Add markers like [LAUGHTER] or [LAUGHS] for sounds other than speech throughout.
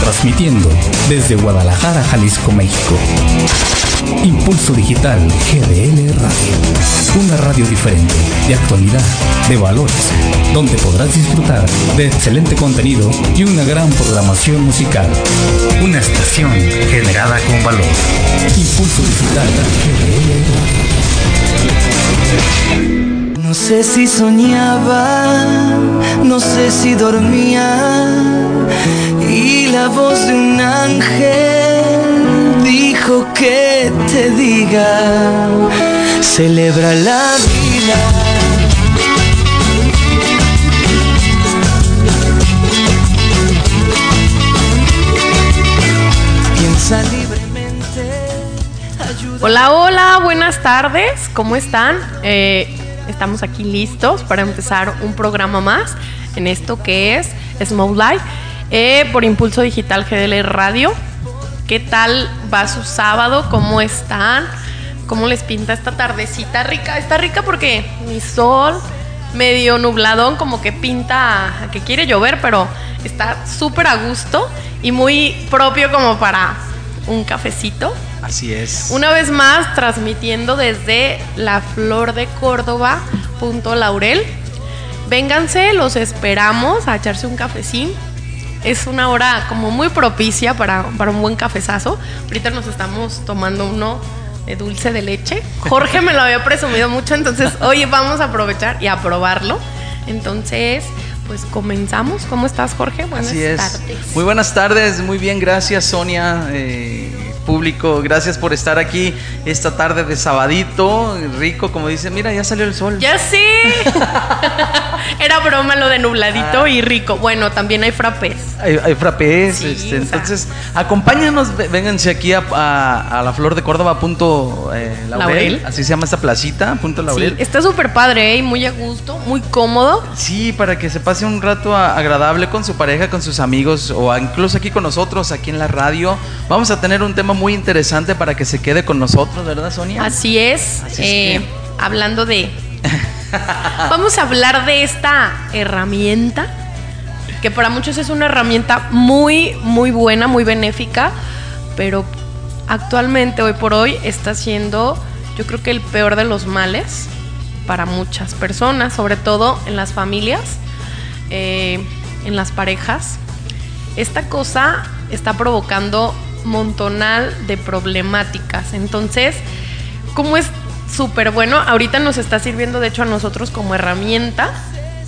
transmitiendo desde Guadalajara, Jalisco, México. Impulso Digital GDL Radio. Una radio diferente, de actualidad, de valores, donde podrás disfrutar de excelente contenido y una gran programación musical. Una estación generada con valor. Impulso Digital GDL Radio. No sé si soñaba, no sé si dormía y la voz de un ángel dijo que te diga, celebra la vida. Piensa libremente. Hola, hola, buenas tardes, ¿cómo están? Eh, estamos aquí listos para empezar un programa más en esto que es Smoke Life eh, por Impulso Digital GDL Radio. ¿Qué tal va su sábado? ¿Cómo están? ¿Cómo les pinta esta tardecita rica? Está rica porque mi sol medio nubladón, como que pinta que quiere llover, pero está súper a gusto y muy propio como para un cafecito. Así es. Una vez más, transmitiendo desde la flor de Córdoba, punto Laurel. Vénganse, los esperamos a echarse un cafecín. Es una hora como muy propicia para, para un buen cafezazo. Ahorita nos estamos tomando uno de dulce de leche. Jorge me lo había presumido mucho, entonces [LAUGHS] hoy vamos a aprovechar y a probarlo. Entonces, pues comenzamos. ¿Cómo estás, Jorge? Buenas Así es. tardes. Muy buenas tardes, muy bien, gracias, Sonia. Eh, público, gracias por estar aquí esta tarde de sabadito, rico, como dice, mira, ya salió el sol. Ya sí. [LAUGHS] Era broma lo de nubladito y rico. Bueno, también hay frappés. Hay, hay frappés, este, entonces acompáñanos, vénganse aquí a, la flor de Córdoba, punto eh, Laurel, así se llama esta placita, punto Laurel. está súper padre, ¿eh? muy a gusto, muy cómodo. Sí, para que se pase un rato agradable con su pareja, con sus amigos o incluso aquí con nosotros, aquí en la radio. Vamos a tener un tema muy interesante para que se quede con nosotros, ¿verdad, Sonia? Así es. Eh, hablando de... [LAUGHS] Vamos a hablar de esta herramienta, que para muchos es una herramienta muy, muy buena, muy benéfica, pero actualmente, hoy por hoy, está siendo, yo creo que el peor de los males para muchas personas, sobre todo en las familias, eh, en las parejas. Esta cosa está provocando montonal de problemáticas. Entonces, como es súper bueno, ahorita nos está sirviendo de hecho a nosotros como herramienta.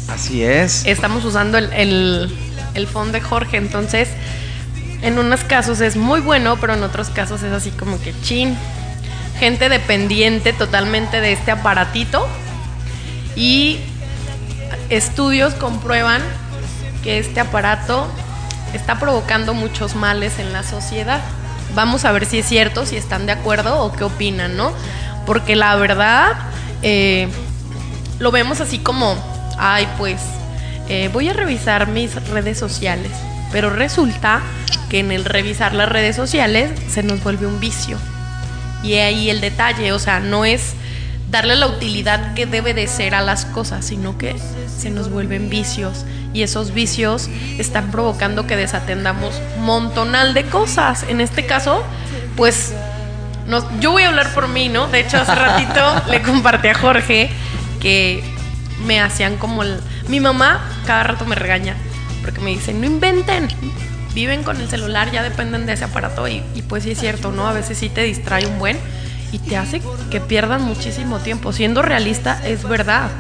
Así es. Estamos usando el, el, el de Jorge, entonces en unos casos es muy bueno, pero en otros casos es así como que chin. Gente dependiente totalmente de este aparatito y estudios comprueban que este aparato está provocando muchos males en la sociedad. Vamos a ver si es cierto, si están de acuerdo o qué opinan, ¿no? Porque la verdad, eh, lo vemos así como, ay, pues, eh, voy a revisar mis redes sociales. Pero resulta que en el revisar las redes sociales se nos vuelve un vicio. Y ahí el detalle, o sea, no es darle la utilidad que debe de ser a las cosas, sino que se nos vuelven vicios y esos vicios están provocando que desatendamos montonal de cosas. En este caso, pues yo voy a hablar por mí, ¿no? De hecho, hace ratito [LAUGHS] le compartí a Jorge que me hacían como el... Mi mamá cada rato me regaña porque me dice, no inventen, viven con el celular, ya dependen de ese aparato y, y pues sí es cierto, ¿no? A veces sí te distrae un buen y te hace que pierdan muchísimo tiempo. Siendo realista, es verdad.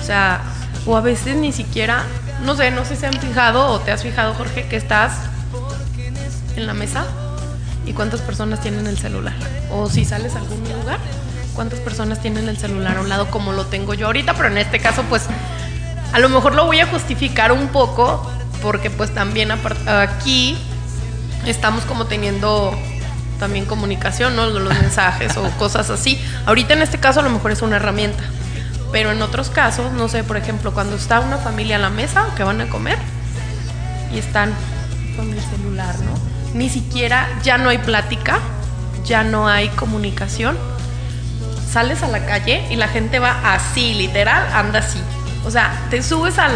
O sea, o a veces ni siquiera no sé, no sé si se han fijado o te has fijado, Jorge, que estás en la mesa y cuántas personas tienen el celular. O si sales a algún lugar, cuántas personas tienen el celular a un lado como lo tengo yo ahorita, pero en este caso pues a lo mejor lo voy a justificar un poco porque pues también aquí estamos como teniendo también comunicación, ¿no? Los mensajes o cosas así. Ahorita en este caso a lo mejor es una herramienta. Pero en otros casos, no sé, por ejemplo, cuando está una familia a la mesa que van a comer y están con el celular, ¿no? Ni siquiera ya no hay plática, ya no hay comunicación. Sales a la calle y la gente va así, literal, anda así. O sea, te subes al,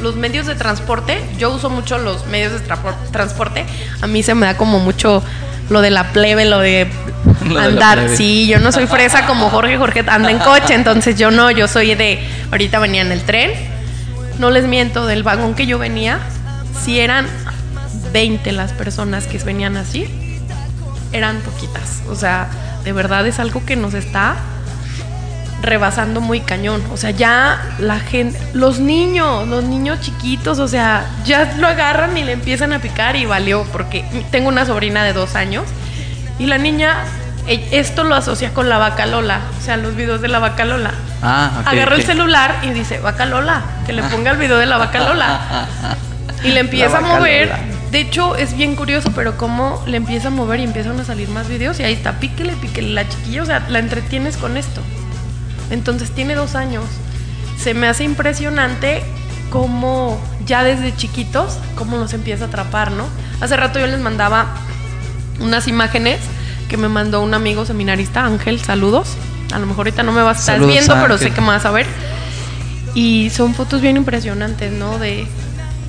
los medios de transporte, yo uso mucho los medios de tra- transporte, a mí se me da como mucho lo de la plebe, lo de [LAUGHS] andar, sí, yo no soy fresa como Jorge, Jorge anda en coche, entonces yo no, yo soy de, ahorita venía en el tren, no les miento, del vagón que yo venía, si eran 20 las personas que venían así, eran poquitas, o sea, de verdad es algo que nos está rebasando muy cañón. O sea, ya la gente, los niños, los niños chiquitos, o sea, ya lo agarran y le empiezan a picar y valió, porque tengo una sobrina de dos años y la niña, e- esto lo asocia con la vaca Lola, o sea, los videos de la vaca Lola. Ah, Agarra el celular y dice, vaca Lola, que le ponga el video de la vaca Lola. [LAUGHS] Y le empieza a mover. Lola. De hecho, es bien curioso, pero cómo le empieza a mover y empiezan a salir más videos. Y ahí está, píquele, píquele. La chiquilla, o sea, la entretienes con esto. Entonces tiene dos años. Se me hace impresionante cómo ya desde chiquitos, cómo nos empieza a atrapar, ¿no? Hace rato yo les mandaba unas imágenes que me mandó un amigo seminarista, Ángel, saludos. A lo mejor ahorita no me vas a estar Saludos, viendo, pero sé que me vas a ver. Y son fotos bien impresionantes, ¿no? De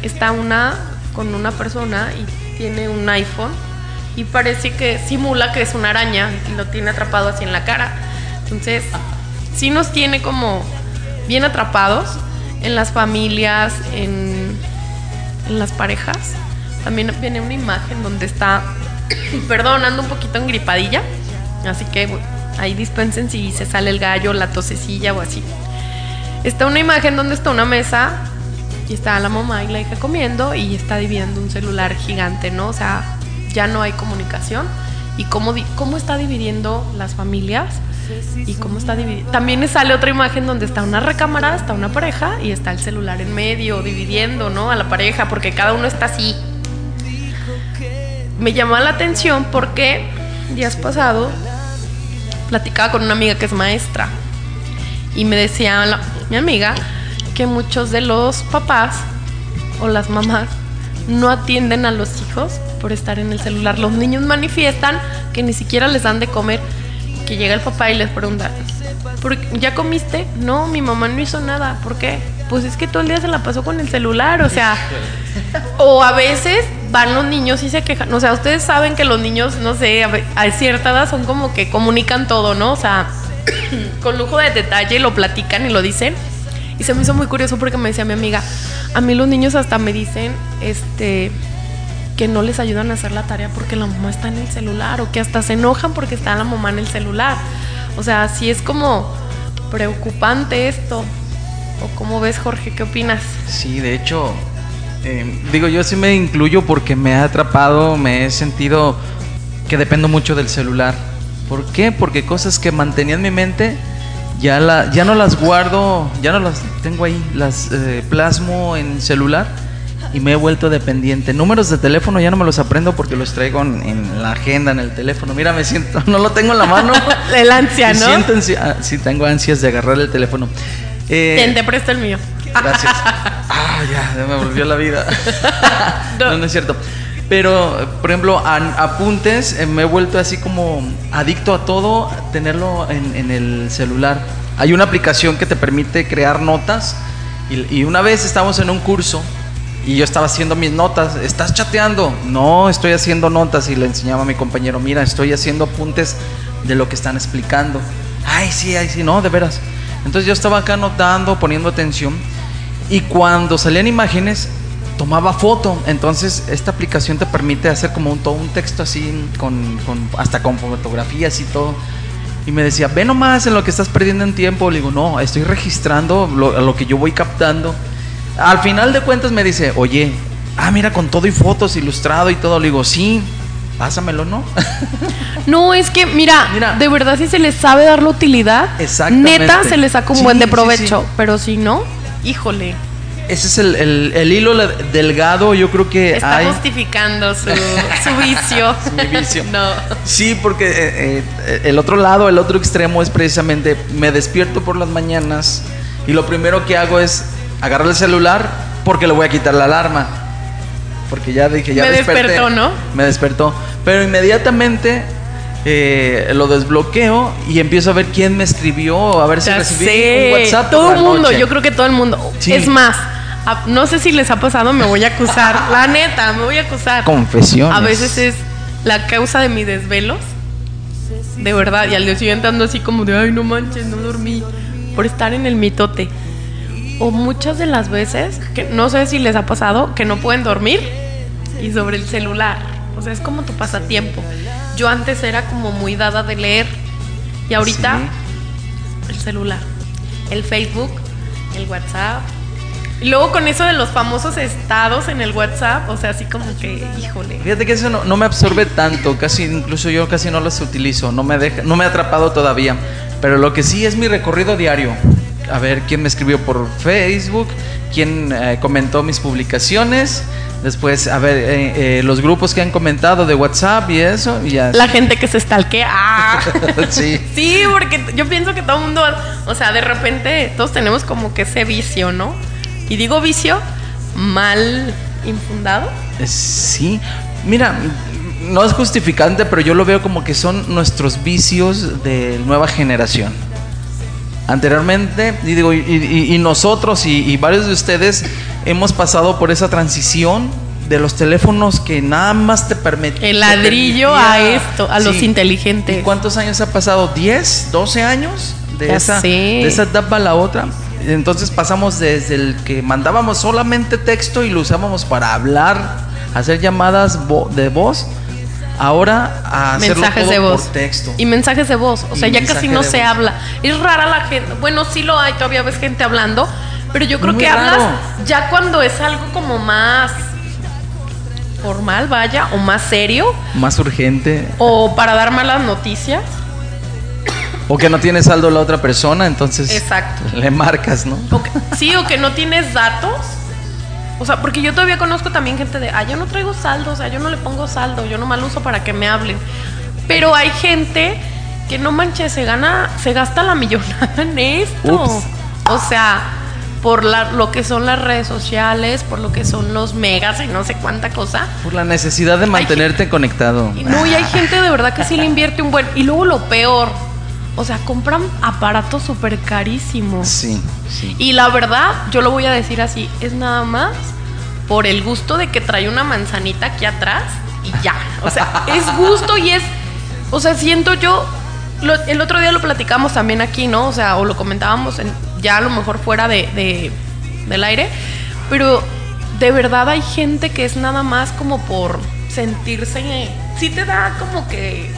está una con una persona y tiene un iPhone y parece que simula que es una araña y lo tiene atrapado así en la cara. Entonces, sí nos tiene como bien atrapados en las familias, en, en las parejas. También viene una imagen donde está, [COUGHS] perdón, ando un poquito engripadilla, así que ahí dispensen si se sale el gallo, la tosecilla o así. Está una imagen donde está una mesa y está la mamá y la hija comiendo y está dividiendo un celular gigante, ¿no? O sea, ya no hay comunicación. ¿Y cómo, cómo está dividiendo las familias? ¿Y cómo está dividiendo? También sale otra imagen donde está una recámara, está una pareja y está el celular en medio, dividiendo, ¿no? A la pareja, porque cada uno está así. Me llamó la atención porque días pasados platicaba con una amiga que es maestra y me decía mi amiga que muchos de los papás o las mamás no atienden a los hijos por estar en el celular. Los niños manifiestan que ni siquiera les dan de comer, que llega el papá y les pregunta, "¿Por- ¿ya comiste? No, mi mamá no hizo nada. ¿Por qué? Pues es que todo el día se la pasó con el celular, o sea, o a veces van los niños y se quejan. O sea, ustedes saben que los niños, no sé, a cierta edad son como que comunican todo, ¿no? O sea, [CLEARS THROAT] con lujo de detalle lo platican y lo dicen. Y se me hizo muy curioso porque me decía mi amiga, a mí los niños hasta me dicen, este, que no les ayudan a hacer la tarea porque la mamá está en el celular o que hasta se enojan porque está la mamá en el celular. O sea, sí es como preocupante esto. ¿O cómo ves, Jorge? ¿Qué opinas? Sí, de hecho, eh, digo, yo sí me incluyo porque me ha atrapado, me he sentido que dependo mucho del celular. ¿Por qué? Porque cosas que mantenía en mi mente ya, la, ya no las guardo, ya no las tengo ahí, las eh, plasmo en celular y me he vuelto dependiente. Números de teléfono ya no me los aprendo porque los traigo en, en la agenda, en el teléfono. Mira, me siento, [LAUGHS] no lo tengo en la mano. [LAUGHS] El ansia, ¿no? siento ansia- ah, sí, tengo ansias de agarrar el teléfono. Eh, Ten, te presto el mío. Gracias. [LAUGHS] Ah, ya, ya me volvió la vida. No. No, es cierto. Pero, por ejemplo, an- apuntes, eh, me he vuelto así como adicto a todo, tenerlo en, en el celular. Hay una aplicación que te permite crear notas y, y una vez estábamos en un curso y yo estaba haciendo mis notas. ¿Estás chateando? No, estoy haciendo notas y le enseñaba a mi compañero, mira, estoy haciendo apuntes de lo que están explicando. Ay, sí, ay, sí, no, de veras. Entonces yo estaba acá anotando, poniendo atención y cuando salían imágenes tomaba foto. Entonces esta aplicación te permite hacer como un, todo un texto así, con, con- hasta con fotografías y todo. Y me decía, ve nomás en lo que estás perdiendo en tiempo. Le digo, no, estoy registrando lo, lo que yo voy captando. Al final de cuentas me dice, oye, ah, mira, con todo y fotos, ilustrado y todo. Le digo, sí, pásamelo, ¿no? [LAUGHS] No, es que, mira, Mira. de verdad si se les sabe dar la utilidad, neta se les saca un Sí, buen de provecho. sí. Pero si no, híjole, Ese es el, el- el hilo delgado, yo creo que está hay. justificando su, su [LAUGHS] vicio. Mi vicio. No. Sí, porque eh, eh, el otro lado, el otro extremo es precisamente me despierto por las mañanas y lo primero que hago es agarrar el celular porque le voy a quitar la alarma. Porque ya dije, ya Me desperté. despertó, ¿no? Me despertó. Pero inmediatamente eh, lo desbloqueo y empiezo a ver quién me escribió, a ver si recibí sé. un WhatsApp. Todo el mundo, noche. yo creo que todo el mundo. Sí. Es más, a- no sé si les ha pasado, me voy a acusar. [LAUGHS] La neta, me voy a acusar. Confesiones. A veces es la causa de mis desvelos. De verdad, y al día siguiente ando así como de, ay, no manches, no dormí. Por estar en el mitote. O muchas de las veces, que no sé si les ha pasado, que no pueden dormir y sobre el celular. O sea, es como tu pasatiempo. Yo antes era como muy dada de leer y ahorita el celular, el Facebook, el WhatsApp. Y luego con eso de los famosos estados en el WhatsApp, o sea, así como que, híjole. Fíjate que eso no, no me absorbe tanto, casi incluso yo casi no los utilizo, no me deja, no me ha atrapado todavía. Pero lo que sí es mi recorrido diario. A ver quién me escribió por Facebook, quién eh, comentó mis publicaciones, después a ver eh, eh, los grupos que han comentado de WhatsApp y eso y ya. La gente que se stalkea. [LAUGHS] ¡ah! sí. Sí, porque yo pienso que todo el mundo, o sea, de repente todos tenemos como que ese vicio, ¿no? Y digo vicio mal infundado. Eh, Sí, mira, no es justificante, pero yo lo veo como que son nuestros vicios de nueva generación. Anteriormente, y digo, y, y- y nosotros y, varios de ustedes hemos pasado por esa transición de los teléfonos que nada más te permitían. El ladrillo a esto, a los inteligentes. ¿Y cuántos años ha pasado? ¿10? ¿12 años? De Ya esa, sé. de esa etapa a la otra. Entonces pasamos desde el que mandábamos solamente texto y lo usábamos para hablar, hacer llamadas de voz, ahora a hacerlo mensajes todo de voz. por texto. Y mensajes de voz. O sea, Y ya casi no se voz. habla. Es rara la gente. Bueno, sí lo hay, todavía ves gente hablando. Pero yo creo Muy que hablas ya cuando es algo como más formal, vaya, o más serio, Más urgente. o para dar malas noticias. O que no tiene saldo la otra persona, entonces Exacto. le marcas, ¿no? O que- sí, o que no tienes datos. O sea, porque yo todavía conozco también gente de, ah, yo no traigo saldo, o sea, yo no le pongo saldo, yo nomás lo uso para que me hablen. Pero hay gente que no manches, se gana, se gasta la millonada en esto. Ups. O sea, por la- lo que son las redes sociales, por lo que son los megas y no sé cuánta cosa. Por la necesidad de mantenerte conectado. Y no, y hay gente de verdad que sí le invierte un buen. Y luego lo peor, o sea, compran aparatos súper carísimos. Sí, sí. Y la verdad, yo lo voy a decir así, es nada más por el gusto de que trae una manzanita aquí atrás y ya. O sea, [LAUGHS] es gusto y es, o sea, siento yo, lo- el otro día lo platicamos también aquí, ¿no? O sea, o lo comentábamos en- ya a lo mejor fuera de, de- del aire, pero de verdad hay gente que es nada más como por sentirse, sí te da como que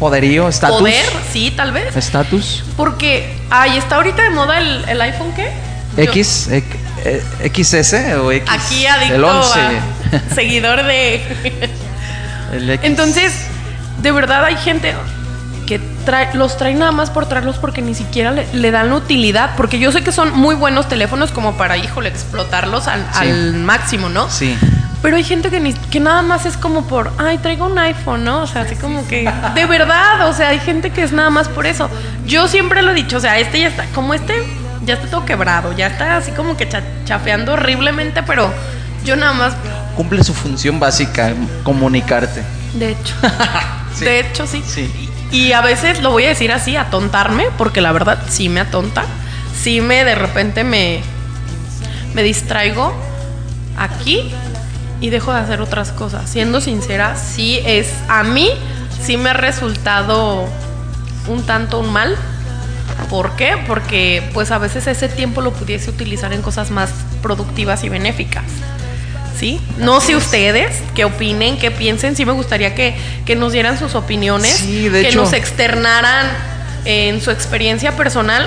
Poderío, estatus. poder, sí, tal vez. Estatus. Porque, ay, está ahorita de moda el, el iPhone, ¿qué? Yo- X, eh, XS o X. Aquí adicto El 11. a seguidor de... El X. Entonces, de verdad hay gente que trae, los trae nada más por traerlos porque ni siquiera le, le dan la utilidad. Porque yo sé que son muy buenos teléfonos como para, híjole, explotarlos al, Sí. al máximo, ¿no? Sí. Pero hay gente que, ni, que nada más es como por, ay, traigo un iPhone, ¿no? O sea, así como que, [LAUGHS] de verdad, o sea, hay gente que es nada más por eso. Yo siempre lo he dicho, o sea, este ya está, como este, ya está todo quebrado, ya está así como que cha- chafeando horriblemente, pero yo nada más, Cumple su función básica, comunicarte. de hecho, [LAUGHS] Sí. de hecho sí. Sí. Y a veces lo voy a decir así, atontarme, porque la verdad sí me atonta. Sí me de repente me, me distraigo aquí y dejo de hacer otras cosas. Siendo sincera, sí es, a mí sí me ha resultado un tanto un mal. ¿Por qué? Porque pues a veces ese tiempo lo pudiese utilizar en cosas más productivas y benéficas. ¿Sí? No sé ustedes qué opinen, qué piensen. Sí me gustaría que, que nos dieran sus opiniones, Sí, de que hecho. nos externaran en su experiencia personal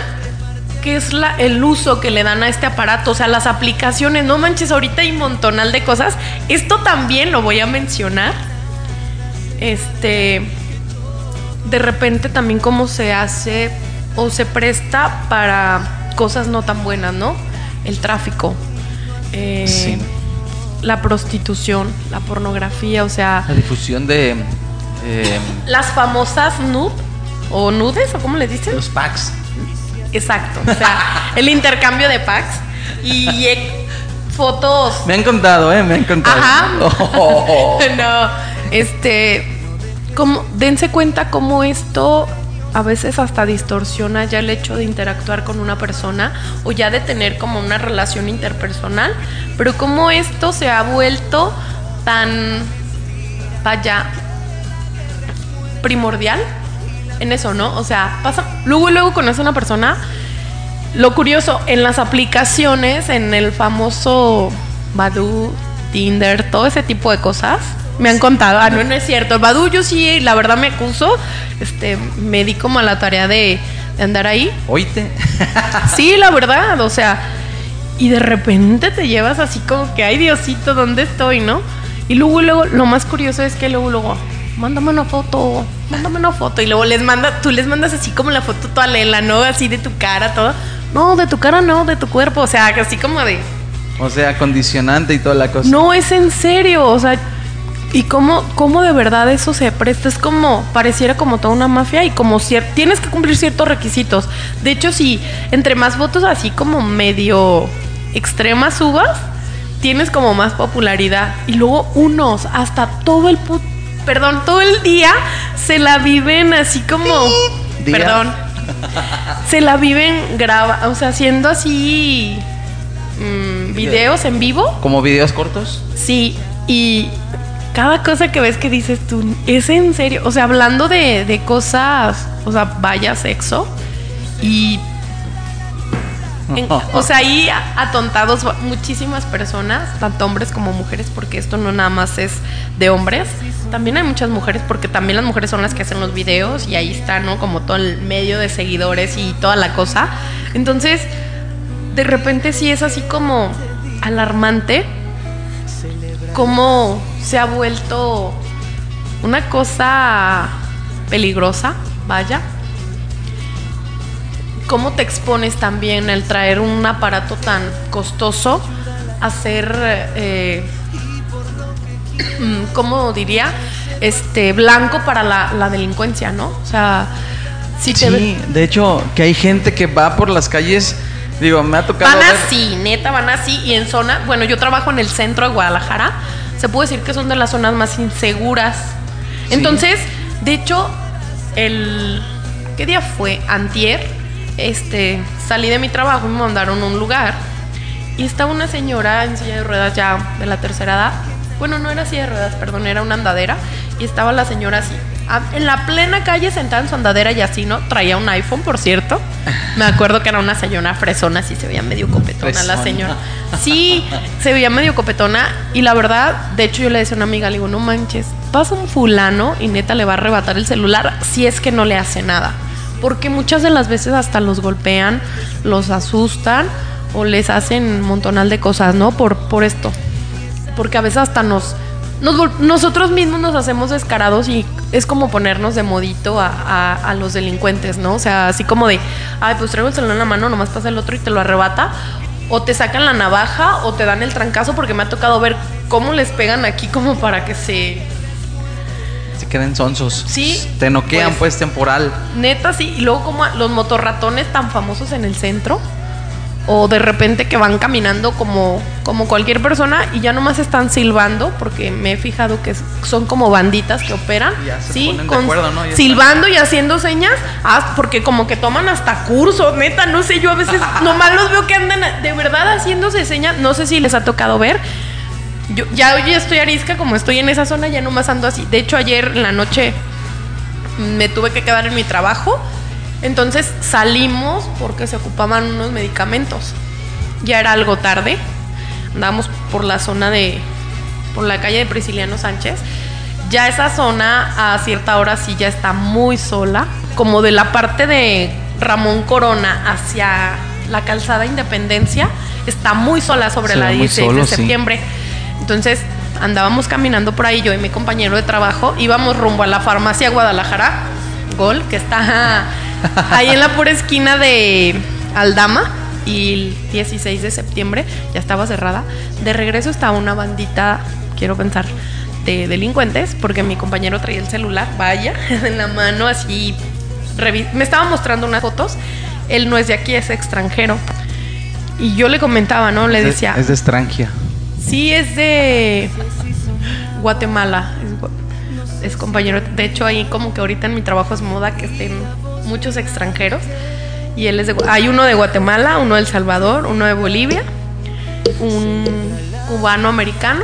qué es la, el uso que le dan a este aparato, o sea, las aplicaciones. No manches, ahorita hay un montonal de cosas. Esto también lo voy a mencionar. Este, de repente también cómo se hace o se presta para cosas no tan buenas, ¿no? El tráfico. eh, Sí. La prostitución, la pornografía, o sea, La difusión de eh, las famosas nud o nudes o cómo le dicen. los packs. Exacto, o sea, [LAUGHS] el intercambio de packs y fotos. Me han contado, ¿eh? Me han contado. Ajá. [LAUGHS] Oh. [LAUGHS] no, este, como, dense cuenta cómo esto a veces hasta distorsiona ya el hecho de interactuar con una persona o ya de tener como una relación interpersonal, pero cómo esto se ha vuelto tan, vaya, primordial en eso, ¿no? O sea, pasa, luego luego conoce a una persona. Lo curioso, en las aplicaciones, en el famoso Badu, Tinder, todo ese tipo de cosas, me han contado, ah, no, no es cierto. Badu yo sí, la verdad me acuso, este, me di como a la tarea de, de andar ahí. Oíte. [LAUGHS] Sí, la verdad, o sea, y de repente te llevas así como que, ay Diosito, ¿dónde estoy, no? Y luego, luego, lo más curioso es que luego, luego, mándame una foto, mándame una foto. Y luego les manda, tú les mandas así como la foto toda lela, ¿no? Así de tu cara, todo. No, de tu cara no, de tu cuerpo, o sea, así como de... O sea, condicionante y toda la cosa. No, es en serio, o sea, y cómo, cómo de verdad eso se presta, es como, pareciera como toda una mafia y como tienes que cumplir ciertos requisitos. De hecho, si entre más votos así como medio extremas subas, tienes como más popularidad. Y luego unos, hasta todo el pu- perdón, todo el día se la viven así como, Día. perdón, se la viven graba, o sea, haciendo así mm, videos en vivo. Como videos cortos. Sí, y cada cosa que ves que dices tú, es en serio. O sea, hablando de, de cosas, o sea, vaya sexo. Y. o sea, ahí atontados muchísimas personas, tanto hombres como mujeres, porque esto no nada más es de hombres. También hay muchas mujeres, porque también las mujeres son las que hacen los videos y ahí está, ¿no? Como todo el medio de seguidores y toda la cosa. Entonces, de repente sí es así como alarmante cómo se ha vuelto una cosa peligrosa, vaya. Cómo te expones también al traer un aparato tan costoso a ser, eh, [CLEARS THROAT] ¿cómo diría? Este, blanco para la, la delincuencia, ¿no? O sea, si te Sí, de hecho, que hay gente que va por las calles, digo, me ha tocado Van ver- así, neta, van así. Y en zona, bueno, yo trabajo en el centro de Guadalajara. Se puede decir que son de las zonas más inseguras. Sí. Entonces, de hecho, el. ¿Qué día fue? Antier. Este, salí de mi trabajo y me mandaron a un lugar. Y estaba una señora en silla de ruedas ya de la tercera edad. Bueno, no era silla de ruedas, perdón, era una andadera. Y estaba la señora así. En la plena calle sentada en su andadera y así, ¿no? Traía un iPhone, por cierto. Me acuerdo que era una señora fresona, así se veía medio copetona la señora. Sí, se veía medio copetona. Y la verdad, de hecho, yo le decía a una amiga, le digo, no manches, pasa un fulano y neta le va a arrebatar el celular si es que no le hace nada. Porque muchas de las veces hasta los golpean, los asustan o les hacen un montonal de cosas, ¿no? Por, por esto. Porque a veces hasta nos, nosotros mismos nos hacemos descarados y es como ponernos de modito a, a- a los delincuentes, ¿no? O sea, así como de, ay, pues traigo el celular en la mano, nomás pasa el otro y te lo arrebata. O te sacan la navaja o te dan el trancazo porque me ha tocado ver cómo les pegan aquí como para que se... se queden sonsos. Sí, Te noquean, pues- pues, temporal. Neta, sí. Y luego como los motorratones tan famosos en el centro. O de repente que van caminando como, como cualquier persona y ya nomás están silbando, porque me he fijado que son como banditas que operan. Ya se sí, ponen de acuerdo, ¿no? Ya silbando y haciendo señas, porque como que toman hasta cursos, neta, no sé, yo a veces [LAUGHS] nomás los veo que andan de verdad haciéndose señas, no sé si les ha tocado ver. Yo ya hoy estoy arisca, como estoy en esa zona, ya nomás ando así. De hecho, ayer en la noche me tuve que quedar en mi trabajo. Entonces salimos porque se ocupaban unos medicamentos. Ya era algo tarde. Andábamos por la zona de. por la calle de Prisciliano Sánchez. Ya esa zona a cierta hora sí ya está muy sola. Como de la parte de Ramón Corona hacia la calzada Independencia. Está muy sola sobre Se la ve muy 16 solo, de sí. Entonces andábamos caminando por ahí, yo y mi compañero de trabajo, íbamos rumbo a la farmacia Guadalajara, Gol, que está [LAUGHS] ahí en la pura esquina de Aldama, y el 16 de septiembre ya estaba cerrada. De regreso estaba una bandita, quiero pensar, de delincuentes, porque mi compañero traía el celular, vaya, [LAUGHS] en la mano así. Me estaba mostrando unas fotos. Él no es de aquí, es extranjero. Y yo le comentaba, ¿no? Le Es de- decía. Es de Estrangia. Sí, es de Guatemala. Es, compañero. De hecho, ahí como que ahorita en mi trabajo es moda que estén muchos extranjeros. Y él es de, hay uno de Guatemala, uno de El Salvador, uno de Bolivia, un cubano americano.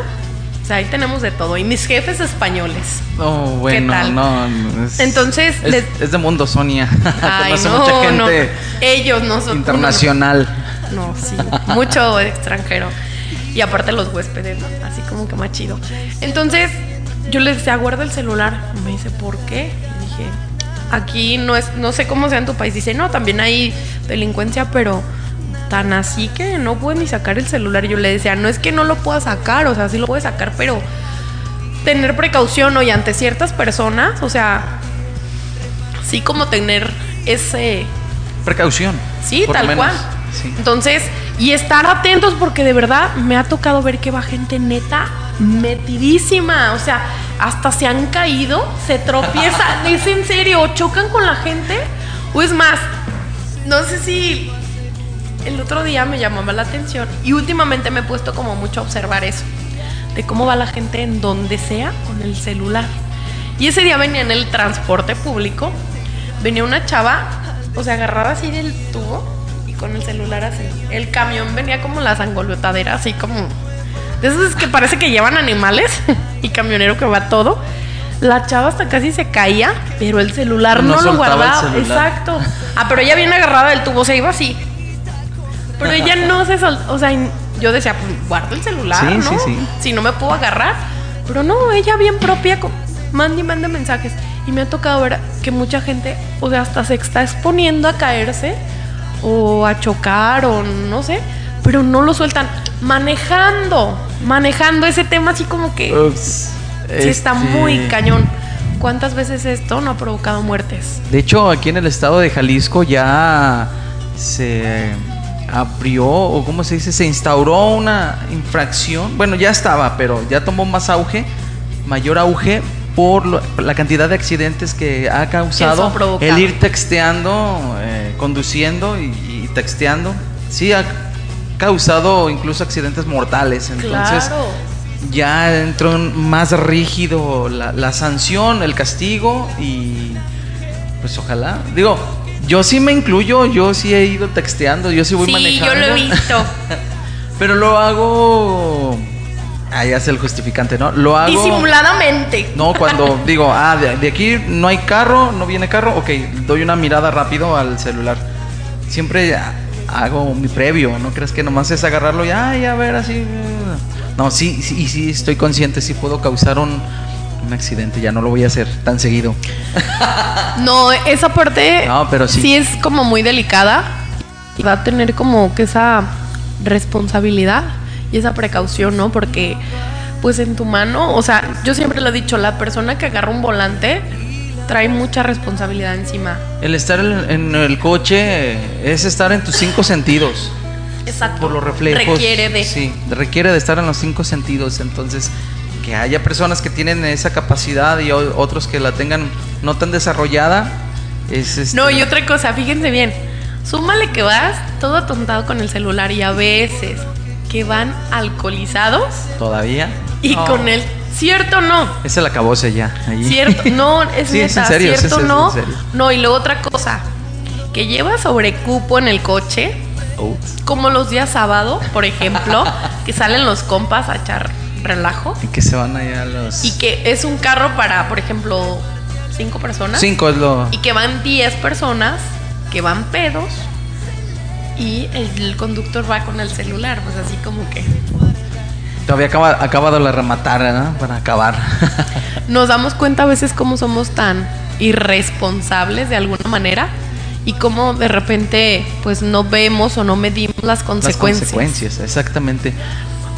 O sea, ahí tenemos de todo. Y mis jefes españoles. No, bueno, tal? no. es- Entonces, Es, les- es de mundo, Sonia. [LAUGHS] Ay, no, mucha gente no. Ellos no son internacional. No, sí, mucho extranjero. Y aparte los huéspedes, ¿no? así como que más chido. Entonces, yo les decía, guarda el celular. Me dice, ¿por qué? Y dije, aquí no es, no sé cómo sea en tu país. Dice, no, también hay delincuencia, pero tan así que no puedes ni sacar el celular. Yo le decía, no es que no lo pueda sacar, o sea, sí lo puedes sacar, pero tener precaución hoy ante ciertas personas, o sea, sí como tener ese Precaución. Sí, tal cual. Sí. Entonces, y estar atentos porque de verdad me ha tocado ver que va gente neta metidísima. O sea, hasta se han caído, se tropiezan. [LAUGHS] es en serio, o chocan con la gente. O es más, no sé si el otro día me llamaba la atención y últimamente me he puesto como mucho a observar eso. De cómo va la gente en donde sea con el celular. Y ese día venía en el transporte público, venía una chava, o sea, agarrada así del tubo con el celular así. El camión venía como la sangolotadera, así como. De esos que parece que llevan animales [LAUGHS] y camionero que va todo. La chava hasta casi se caía, pero el celular No no, lo guardaba. Exacto. Ah, pero ella viene agarrada del tubo, se iba así. Pero ella no se soltó. O sea, yo decía, pues guardo el celular, Sí, ¿no? sí, sí. Si no me puedo agarrar. Pero no, ella bien propia, manda y manda mensajes. Y me ha tocado ver que mucha gente, o sea, hasta se está exponiendo a caerse o a chocar o no sé, pero no lo sueltan. Manejando, manejando ese tema así como que Ups, sí está este, muy cañón. ¿Cuántas veces esto no ha provocado muertes? De hecho, aquí en el estado de Jalisco ya se abrió, o cómo se dice, se instauró una infracción. Bueno, ya estaba, pero ya tomó más auge, mayor auge por la cantidad de accidentes que ha causado el ir texteando, eh, conduciendo y, y texteando. Sí, ha causado incluso accidentes mortales. Entonces, claro. ya entró en más rígido la, la sanción, el castigo y pues ojalá. Digo, yo sí me incluyo, yo sí he ido texteando, yo sí voy Sí, manejando. yo lo he visto. [LAUGHS] Pero lo hago... Ah, ya sé el justificante, ¿no? Lo hago... Disimuladamente. No, cuando [LAUGHS] digo, ah, de, de aquí no hay carro, no viene carro, ok, doy una mirada rápido al celular. Siempre ah, hago mi previo, no crees que nomás es agarrarlo y, ay, a ver, así. No, sí, sí, sí, estoy consciente, sí puedo causar un, un accidente, ya no lo voy a hacer tan seguido. [LAUGHS] No, esa parte No, pero sí. es como muy delicada. Y va a tener como que esa responsabilidad y esa precaución, ¿no? Porque pues en tu mano, o sea, yo siempre lo he dicho, la persona que agarra un volante trae mucha responsabilidad encima. El estar en, el coche es estar en tus cinco sentidos. Exacto. por los reflejos. Requiere de. Sí, requiere de estar en los cinco sentidos. Entonces, que haya personas que tienen esa capacidad y otros que la tengan no tan desarrollada, es este, No, y otra cosa, fíjense bien. Súmale que vas todo atontado con el celular y a veces que van alcoholizados todavía. y con el cierto no. Es el acabose ya. ahí. Cierto, no, [LAUGHS] es Sí, es neta, en serio, es- cierto es- es no. en serio. No, y luego otra cosa, que lleva sobrecupo en el coche, Ups. como los días sábado, por ejemplo, [LAUGHS] que salen los compas a echar relajo Y que se van allá los. y que es un carro para, por ejemplo, cinco personas Cinco es lo. y que van 10 personas que van pedos y el, conductor va con el celular, pues así como que Todavía acaba, acabado la rematar, ¿no? Para acabar. [LAUGHS] nos damos cuenta a veces cómo somos tan irresponsables de alguna manera y cómo de repente pues no vemos o no medimos las consecuencias. Las consecuencias, exactamente.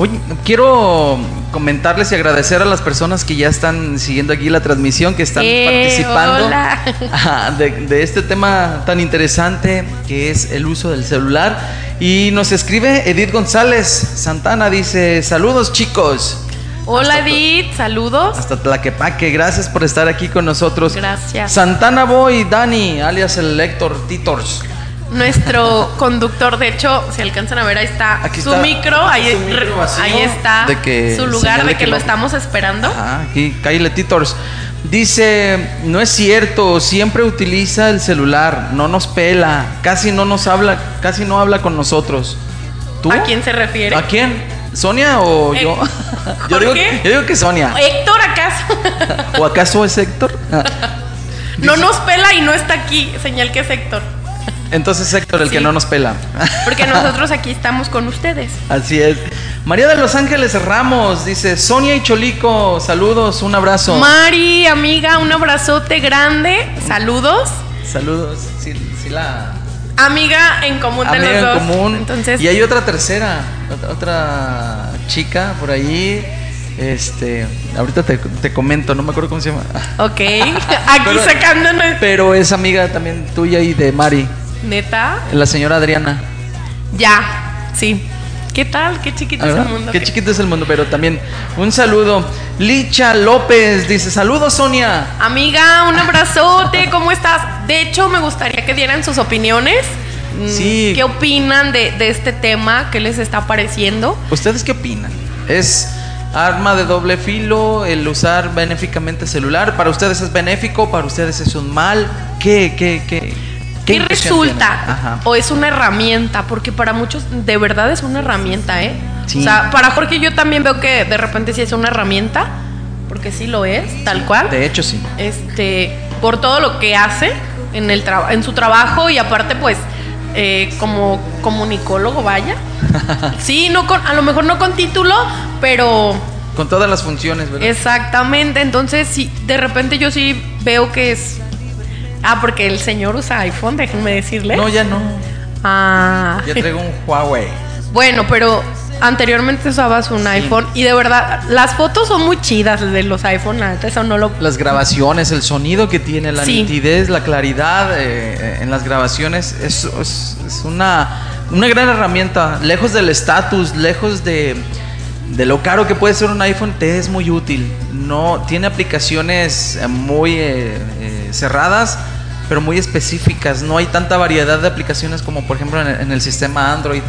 Oye, quiero comentarles y agradecer a las personas que ya están siguiendo aquí la transmisión, que están Eh, participando [LAUGHS] de, de este tema tan interesante que es el uso del celular. Y nos escribe Edith González Santana, dice, saludos chicos. Hola Hasta- Edith, saludos. Hasta Tlaquepaque, gracias por estar aquí con nosotros. Gracias. Santana Boy, Dani, alias el Lector Titors. Nuestro conductor. De hecho, si alcanzan a ver, ahí está Aquí su está micro. Ahí, su micro vacío, ahí está que su lugar de que, que lo estamos esperando. Ajá, aquí, Kyle Titors. Dice, no es cierto, siempre utiliza el celular, no nos pela, casi no nos habla, casi no habla con nosotros. ¿Tú? ¿A quién se refiere? ¿A quién? ¿Sonia o Eh, yo? [LAUGHS] yo, digo, yo digo que Sonia. Héctor, ¿acaso? ¿O acaso es Héctor? [LAUGHS] no nos pela y no está aquí. Señal que es Héctor. Entonces Héctor, el que no nos pela. Porque [LAUGHS] nosotros aquí estamos con ustedes. Así es. María de Los Ángeles Ramos dice, Sonia y Cholico, saludos, un abrazo. Mari, amiga, un abrazote grande. Saludos. saludos. Sí, sí la... Amiga en común de amiga los en dos. común. Entonces, Y hay otra tercera, otra, otra chica por ahí. Este, ahorita te, te comento, no me acuerdo cómo se llama. ok. [LAUGHS] Aquí Pero- sacándonos. Pero es amiga también tuya y de Mari, Neta. la señora Adriana. Ya. Sí. ¿Qué tal? Qué chiquito es el mundo. Qué chiquito es el mundo, pero también un saludo. Licha López dice, saludos Sonia. Amiga, un abrazote, ¿cómo estás? De hecho, me gustaría que dieran sus opiniones. Mm, Sí. ¿Qué opinan de, de este tema? ¿Qué les está pareciendo? ¿Ustedes qué opinan? ¿Es arma de doble filo el usar benéficamente celular? ¿Para ustedes es benéfico? ¿Para ustedes es un mal? ¿Qué, qué, qué? ¿Qué, resulta? Ajá. ¿O es una herramienta? Porque para muchos de verdad es una herramienta, ¿eh? Sí. O sea, para Jorge yo también veo que de repente sí es una herramienta, porque sí lo es, tal cual. De hecho, sí. este por todo lo que hace en el en su trabajo y aparte pues eh, como comunicólogo vaya [LAUGHS] sí no con a lo mejor no con título pero Con todas las funciones, ¿verdad? exactamente entonces sí de repente yo sí veo que es ah porque el señor usa iPhone déjenme decirle No, ya no. ah Ya traigo un Huawei. bueno pero anteriormente usabas un iPhone y de verdad las fotos son muy chidas de los iPhone la neta, eso no lo Las grabaciones, el sonido que tiene, la Sí. nitidez, la claridad eh, eh, en las grabaciones es, es- es una, una gran herramienta. Lejos del estatus, lejos de, de lo caro que puede ser un iPhone, te es muy útil. No tiene aplicaciones eh, muy eh, eh, cerradas, pero muy específicas. No hay tanta variedad de aplicaciones como por ejemplo en el, en el sistema Android.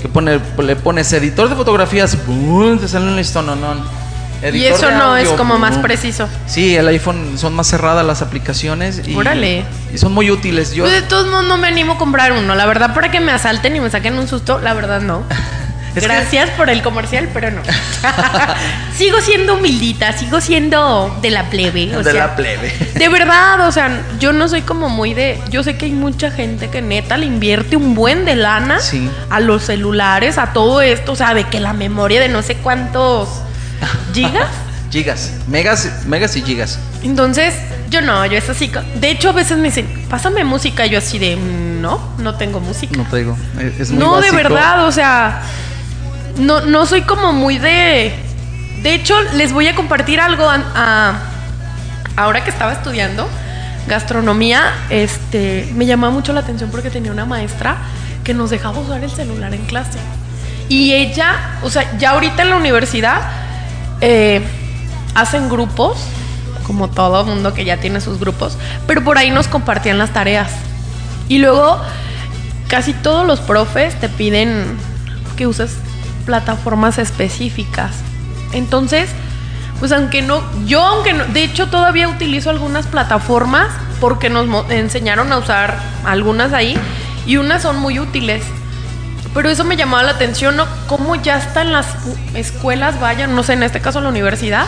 Que pone, le pones editor de fotografías, ¡boom! te sale un listón, no, no. y eso no es como más preciso Sí, el iPhone son más cerradas las aplicaciones y, Órale. y son muy útiles. Yo Pues de todos modos no me animo a comprar uno. La verdad, para que me asalten y me saquen un susto, la verdad no. [LAUGHS] Es que- Gracias por el comercial, pero no. [LAUGHS] sigo siendo humildita, sigo siendo de la plebe. o de sea, la plebe. [LAUGHS] De verdad, o sea, yo no soy como muy de. Yo sé que hay mucha gente que neta le invierte un buen de lana Sí. a los celulares, a todo esto, o sea, de que la memoria de no sé cuántos [LAUGHS] gigas. Gigas, megas, megas y gigas. Entonces, yo no, yo es así. De hecho, a veces me dicen, pásame música. y Yo así de, "Mm, no, no tengo música. No te digo, es- muy No, de verdad, o sea, no, no soy como muy de... De hecho, les voy a compartir algo ahora que estaba estudiando gastronomía, este, me llamaba mucho la atención porque tenía una maestra que nos dejaba usar el celular en clase. Y ella, o sea, ya ahorita en la universidad eh, hacen grupos, como todo mundo que ya tiene sus grupos, pero por ahí nos compartían las tareas. Y luego casi todos los profes te piden que uses plataformas específicas. Entonces, pues aunque no, yo aunque no, de hecho todavía utilizo algunas plataformas porque nos enseñaron a usar algunas ahí y unas son muy útiles. Pero eso me llamaba la atención, ¿no? Cómo ya está en las escuelas, vayan, no sé, en este caso la universidad,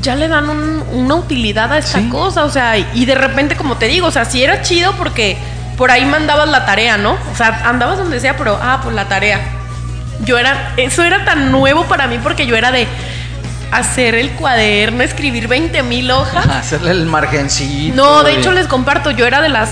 ya le dan un- una utilidad a esta Sí. cosa, o sea, y de repente, como te digo, o sea, sí era chido porque por ahí mandabas la tarea, ¿no? O sea, andabas donde sea, pero, ah, pues la tarea. Yo era, eso era tan nuevo para mí porque yo era de hacer el cuaderno, escribir 20 mil hojas. Hacerle el margencito. No, de hecho les comparto, yo era de las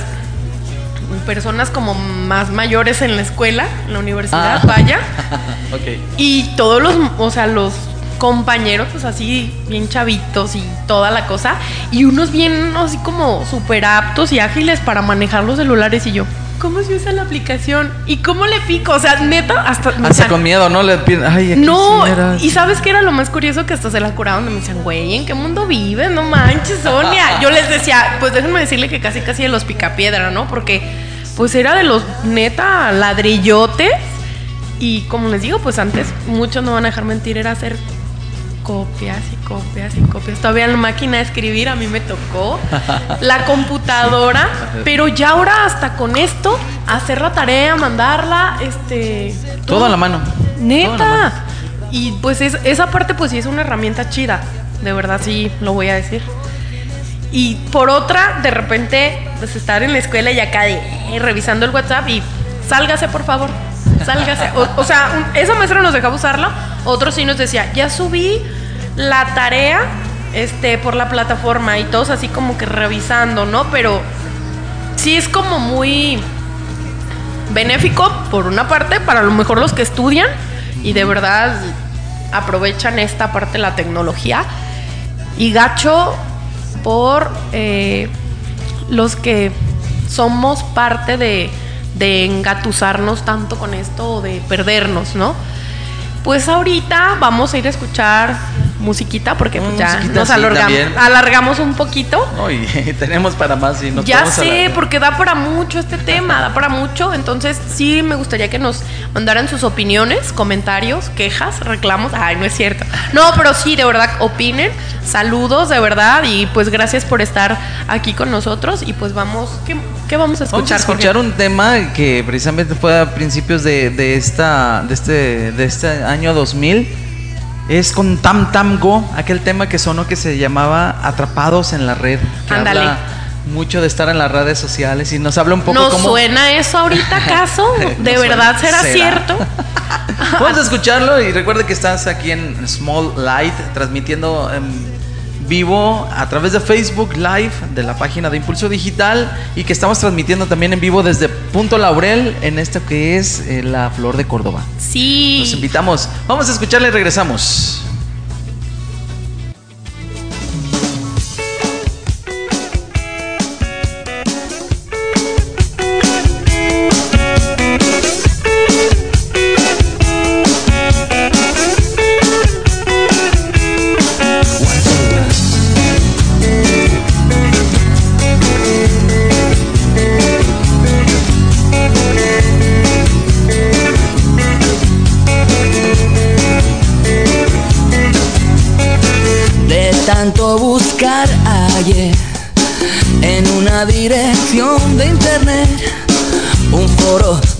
personas como más mayores en la escuela, en la universidad, Ah. vaya. [LAUGHS] ok. Y todos los, o sea, los compañeros, pues así, bien chavitos y toda la cosa. Y unos bien, así como súper aptos y ágiles para manejar los celulares. Y yo, ¿cómo se usa la aplicación? ¿Y cómo le pico? O sea, neta, hasta... Hasta con miedo, ¿no? Le piden, ay, aquí no, sí era- y sabes qué era lo más curioso que hasta se la curaban, me decían, güey, ¿en qué mundo vives? No manches, Sonia. [LAUGHS] Yo les decía, pues déjenme decirle que casi casi de los picapiedra, ¿no? Porque pues era de los neta ladrillotes. Y como les digo, pues antes muchos no van a dejar mentir, era hacer copias y copias y copias. Todavía la máquina de escribir a mí me tocó, [LAUGHS] la computadora, pero ya ahora hasta con esto, hacer la tarea, mandarla, este... Todo a la mano. Neta. Todo a la mano. Y pues es- esa parte pues sí es una herramienta chida, de verdad sí lo voy a decir. Y por otra, de repente, pues estar en la escuela y acá de, eh, revisando el WhatsApp y sálgase por favor, sálgase. O, sea, esa maestra nos dejaba usarla, otro sí nos decía, ya subí la tarea este, por la plataforma y todos así como que revisando, ¿no? Pero sí es como muy benéfico por una parte para a lo mejor los que estudian y de verdad aprovechan esta parte de la tecnología y gacho por eh, los que somos parte de, de engatusarnos tanto con esto o de perdernos, ¿no? Pues ahorita vamos a ir a escuchar musiquita porque pues, Mm, ya musiquita, nos sí, alargam- también. alargamos un poquito. No, y [LAUGHS] tenemos para más y nos Ya sé, alargar. porque da para mucho este [LAUGHS] tema, da para mucho. Entonces, sí me gustaría que nos mandaran sus opiniones, comentarios, quejas, reclamos. Ay, no es cierto. No, pero sí, de verdad, opinen. Saludos, de verdad. Y pues gracias por estar aquí con nosotros. Y pues vamos, ¿qué, qué vamos a Vamos a escuchar? escuchar Jorge? un tema que precisamente fue a principios de, de esta, de, este, de este año 2000. Es con Tam Tam Go, aquel tema que sonó que se llamaba Atrapados en la Red. Que Ándale. habla mucho de estar en las redes sociales y nos habla un poco ¿Nos cómo... suena eso ahorita acaso? [LAUGHS] ¿De verdad será, ¿Será? cierto? [LAUGHS] Vamos a escucharlo y recuerde que estás aquí en Small Light transmitiendo en vivo a través de Facebook Live de la página de Impulso Digital y que estamos transmitiendo también en vivo desde Punto Laurel en esto que es eh, la Flor de Córdoba. Sí. Los invitamos. Vamos a escucharle y regresamos.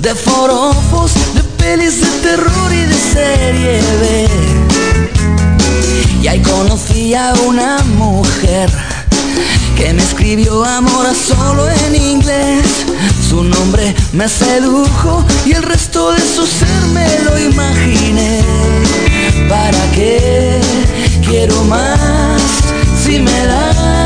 De forofos, de pelis de terror y de serie B. Y ahí conocí a una mujer que me escribió amor a solo en inglés. Su nombre me sedujo y el resto de su ser me lo imaginé. ¿Para qué quiero más si me da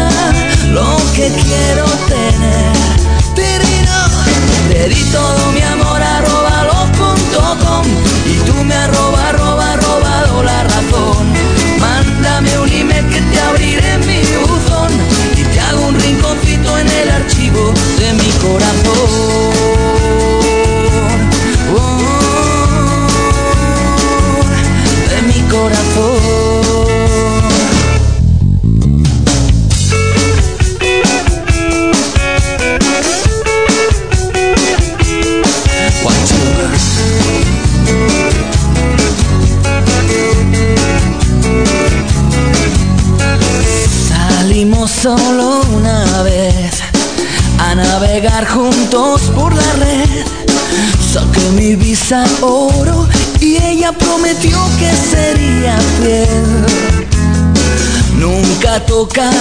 Nunca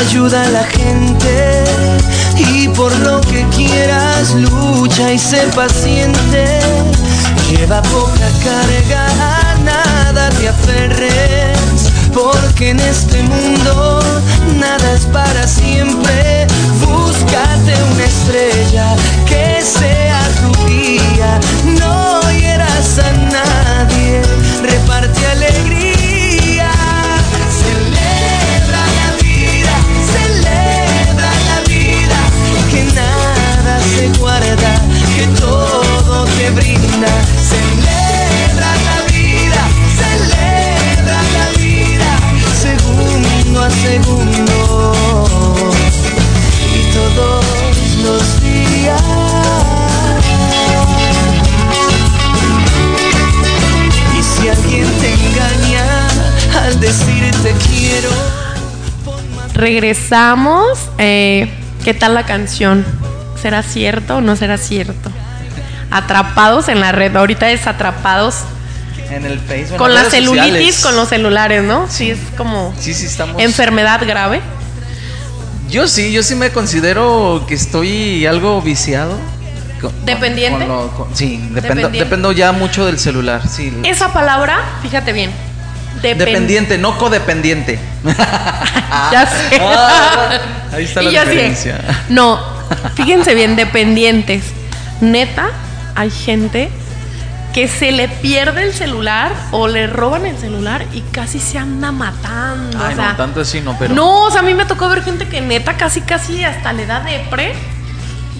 ayuda a la gente y por lo que quieras lucha y sé paciente. Lleva poca carga, a nada te aferres, porque en este mundo nada es para siempre. Búscate una estrella que sea tu guía, no hieras a nadie, te brinda. Celebra la vida, celebra la vida, segundo a segundo y todos los días. Y si alguien te engaña al decirte quiero, pon más Regresamos. eh, ¿Qué tal la canción? ¿Será cierto o no será cierto? Atrapados en la red. Ahorita es atrapados En el Facebook. con las la celulitis, sociales. con los celulares, ¿no? Sí, es como Sí, sí, estamos. enfermedad grave. Yo sí, yo sí me considero que estoy algo viciado. Con- ¿Dependiente? con lo- con- sí, dependo, Dependiente. dependo ya mucho del celular. Sí. Esa palabra, fíjate bien. depen- Dependiente, no codependiente. [LAUGHS] Ya sé. Ah, ahí está la Y diferencia. No, fíjense bien, dependientes. Neta, hay gente que se le pierde el celular o le roban el celular y casi se anda matando. Ay, o sea, no, tanto así no, pero. No, o sea, a mí me tocó ver gente que neta casi casi hasta le da depre.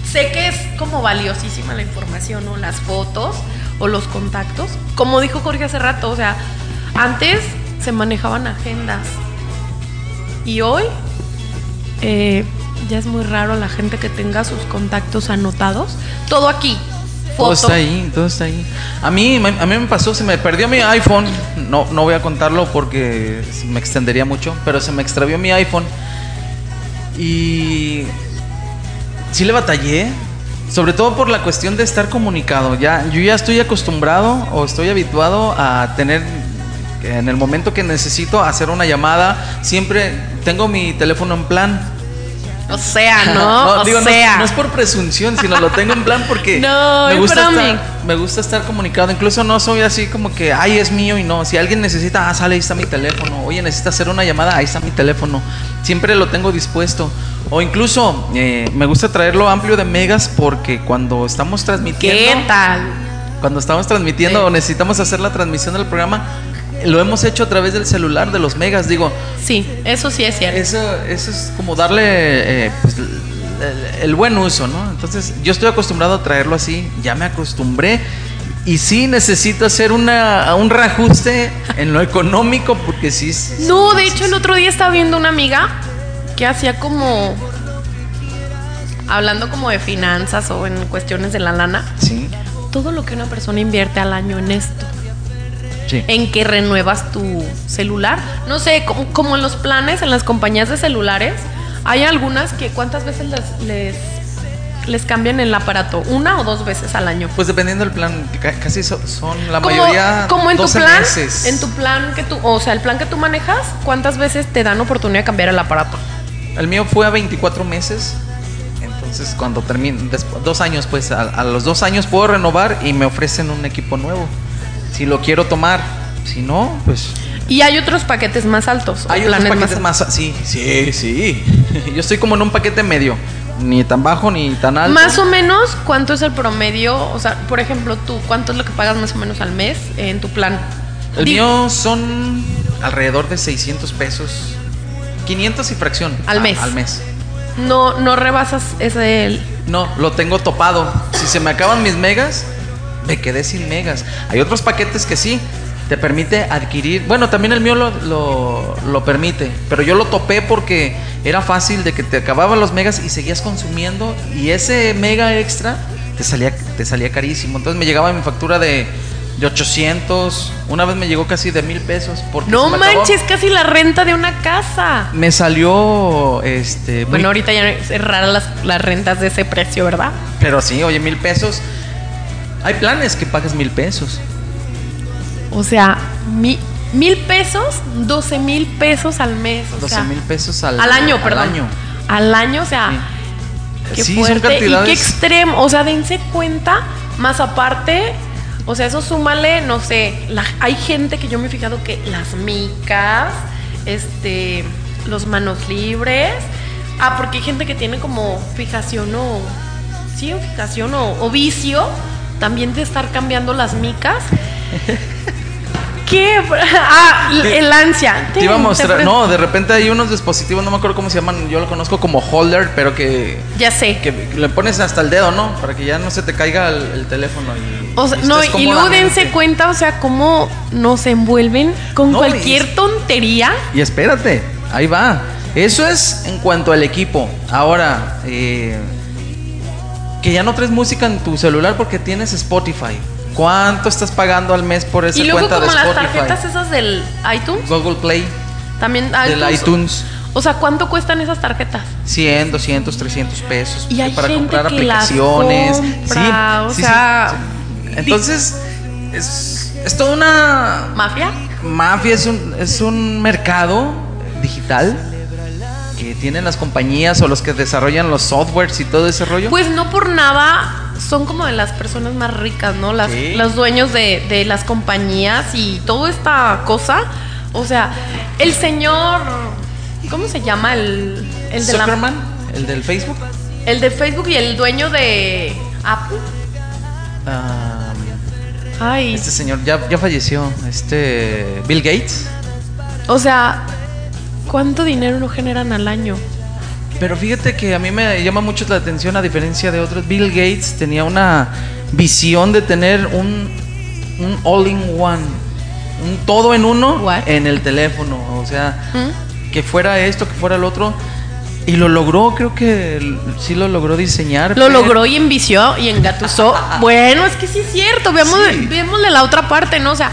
Sé que es como valiosísima la información o las fotos o los contactos. Como dijo Jorge hace rato, o sea, antes se manejaban agendas y hoy eh, ya es muy raro la gente que tenga sus contactos anotados. Todo aquí. Todo está ahí, todo está ahí. A mí, me- a mí me pasó, se me perdió mi iPhone. No, no voy a contarlo porque me extendería mucho, pero se me extravió mi iPhone. Y sí le batallé, sobre todo por la cuestión de estar comunicado. Ya, yo ya estoy acostumbrado o estoy habituado a tener en el momento que necesito hacer una llamada, siempre tengo mi teléfono en plan. O sea, [LAUGHS] ¿no? o digo, no- sea. no, es por presunción, sino lo tengo en plan porque [LAUGHS] No, me, gusta estar, me gusta estar comunicado. Incluso no soy así como que, ay, es mío y no. Si alguien necesita, ah, sale, ahí está mi teléfono. Oye, necesita hacer una llamada, ahí está mi teléfono. Siempre lo tengo dispuesto. O incluso eh, me gusta traerlo amplio de megas porque cuando estamos transmitiendo, ¿Qué tal? cuando estamos transmitiendo Sí. o necesitamos hacer la transmisión del programa, lo hemos hecho a través del celular de los megas. Digo, Sí, eso sí es cierto. eso, eso es como darle eh, pues, el, el buen uso, ¿no? Entonces, yo estoy acostumbrado a traerlo así, ya me acostumbré. Y sí necesito hacer una, un reajuste en lo económico porque sí. [LAUGHS] No, de hecho el otro día estaba viendo una amiga que hacía como hablando como de finanzas o en cuestiones de la lana, Sí. todo lo que una persona invierte al año en esto. Sí. en que renuevas tu celular. No sé, como, como en los planes, en las compañías de celulares, hay algunas que cuántas veces les, les, les cambian el aparato, una o dos veces al año. Pues dependiendo del plan, ca- casi so- son la como, mayoría como en tu 12 plan, meses. en tu plan que tú, o sea, el plan que tú manejas, ¿cuántas veces te dan oportunidad de cambiar el aparato? El mío fue a 24 meses. Entonces, cuando termine, dos años, pues a, a los dos años puedo renovar y me ofrecen un equipo nuevo. Si lo quiero tomar, si no, pues. Y hay otros paquetes más altos. Hay otros paquetes más. Sí, sí, sí. [LAUGHS] Yo estoy como en un paquete medio. Ni tan bajo ni tan alto. Más o menos, ¿cuánto es el promedio? O sea, por ejemplo, tú, ¿cuánto es lo que pagas más o menos al mes en tu plan? El mío son alrededor de 600 pesos. 500 y fracción. Al a- mes. Al mes. No, no rebasas ese. No, lo tengo topado. Si se me acaban mis megas, me quedé sin megas. Hay otros paquetes que sí, te permite adquirir. Bueno, también el mío lo, lo, lo permite, pero yo lo topé porque era fácil de que te acababan los megas y seguías consumiendo y ese mega extra te salía, te salía carísimo. Entonces me llegaba mi factura de, de 800, una vez me llegó casi de mil pesos. Porque No acabó. manches, casi la renta de una casa. Me salió, este, muy Bueno, ahorita ya es rara las, las rentas de ese precio, ¿verdad? Pero sí, oye, mil pesos. Hay planes que pagas mil pesos. O sea, mi- mil pesos, doce mil pesos al mes. O 12 sea, mil pesos al, al año, perdón. Al año. Al año, o sea, qué Sí, fuerte y qué extremo. O sea, dense cuenta, más aparte, o sea, eso súmale, no sé, la- hay gente que yo me he fijado que las micas, este, los manos libres. Ah, porque hay gente que tiene como fijación o. Sí, fijación o, o vicio también de estar cambiando las micas. [LAUGHS] ¿Qué? Ah, el ansia. Te iba a mostrar. te- No, de repente hay unos dispositivos, no me acuerdo cómo se llaman. Yo lo conozco como holder, pero que, Ya sé. que le pones hasta el dedo, ¿no? Para que ya no se te caiga el, el teléfono. Y, O sea, y no, y luego dense cuenta, o sea, cómo nos envuelven con No, cualquier y- tontería. Y espérate, ahí va. Eso es en cuanto al equipo. Ahora, eh, que ya no traes música en tu celular porque tienes Spotify. ¿Cuánto estás pagando al mes por esa Y luego cuenta como de las Spotify? tarjetas esas del iTunes, Google Play, también del iTunes. O sea, ¿cuánto cuestan esas tarjetas? 100, 200, 300 pesos Y hay para gente comprar que aplicaciones. compra, o sí, sí, sea, sí. Entonces, es, es toda una ¿Mafia? mafia, es un, es un mercado digital que tienen las compañías o los que desarrollan los softwares y todo ese rollo. Pues no por nada son como de las personas más ricas, ¿no? Las, Sí. Los dueños de, de las compañías y toda esta cosa. O sea, el señor, ¿cómo se llama? El, el de la- el del Facebook. el de Facebook y el dueño de Apple. Ah, Ay, este señor ya, ya falleció. Este Bill Gates. o sea, ¿cuánto dinero no generan al año? Pero fíjate que a mí me llama mucho la atención, a diferencia de otros. Bill Gates tenía una visión de tener un, un all-in-one, un todo en uno What? en el teléfono. O sea, ¿Mm? que fuera esto, que fuera el otro. Y lo logró, creo que sí lo logró diseñar. Lo pero- logró y envició y engatusó. [LAUGHS] bueno, es que sí es cierto. Veamos, Sí. la otra parte, ¿no? O sea,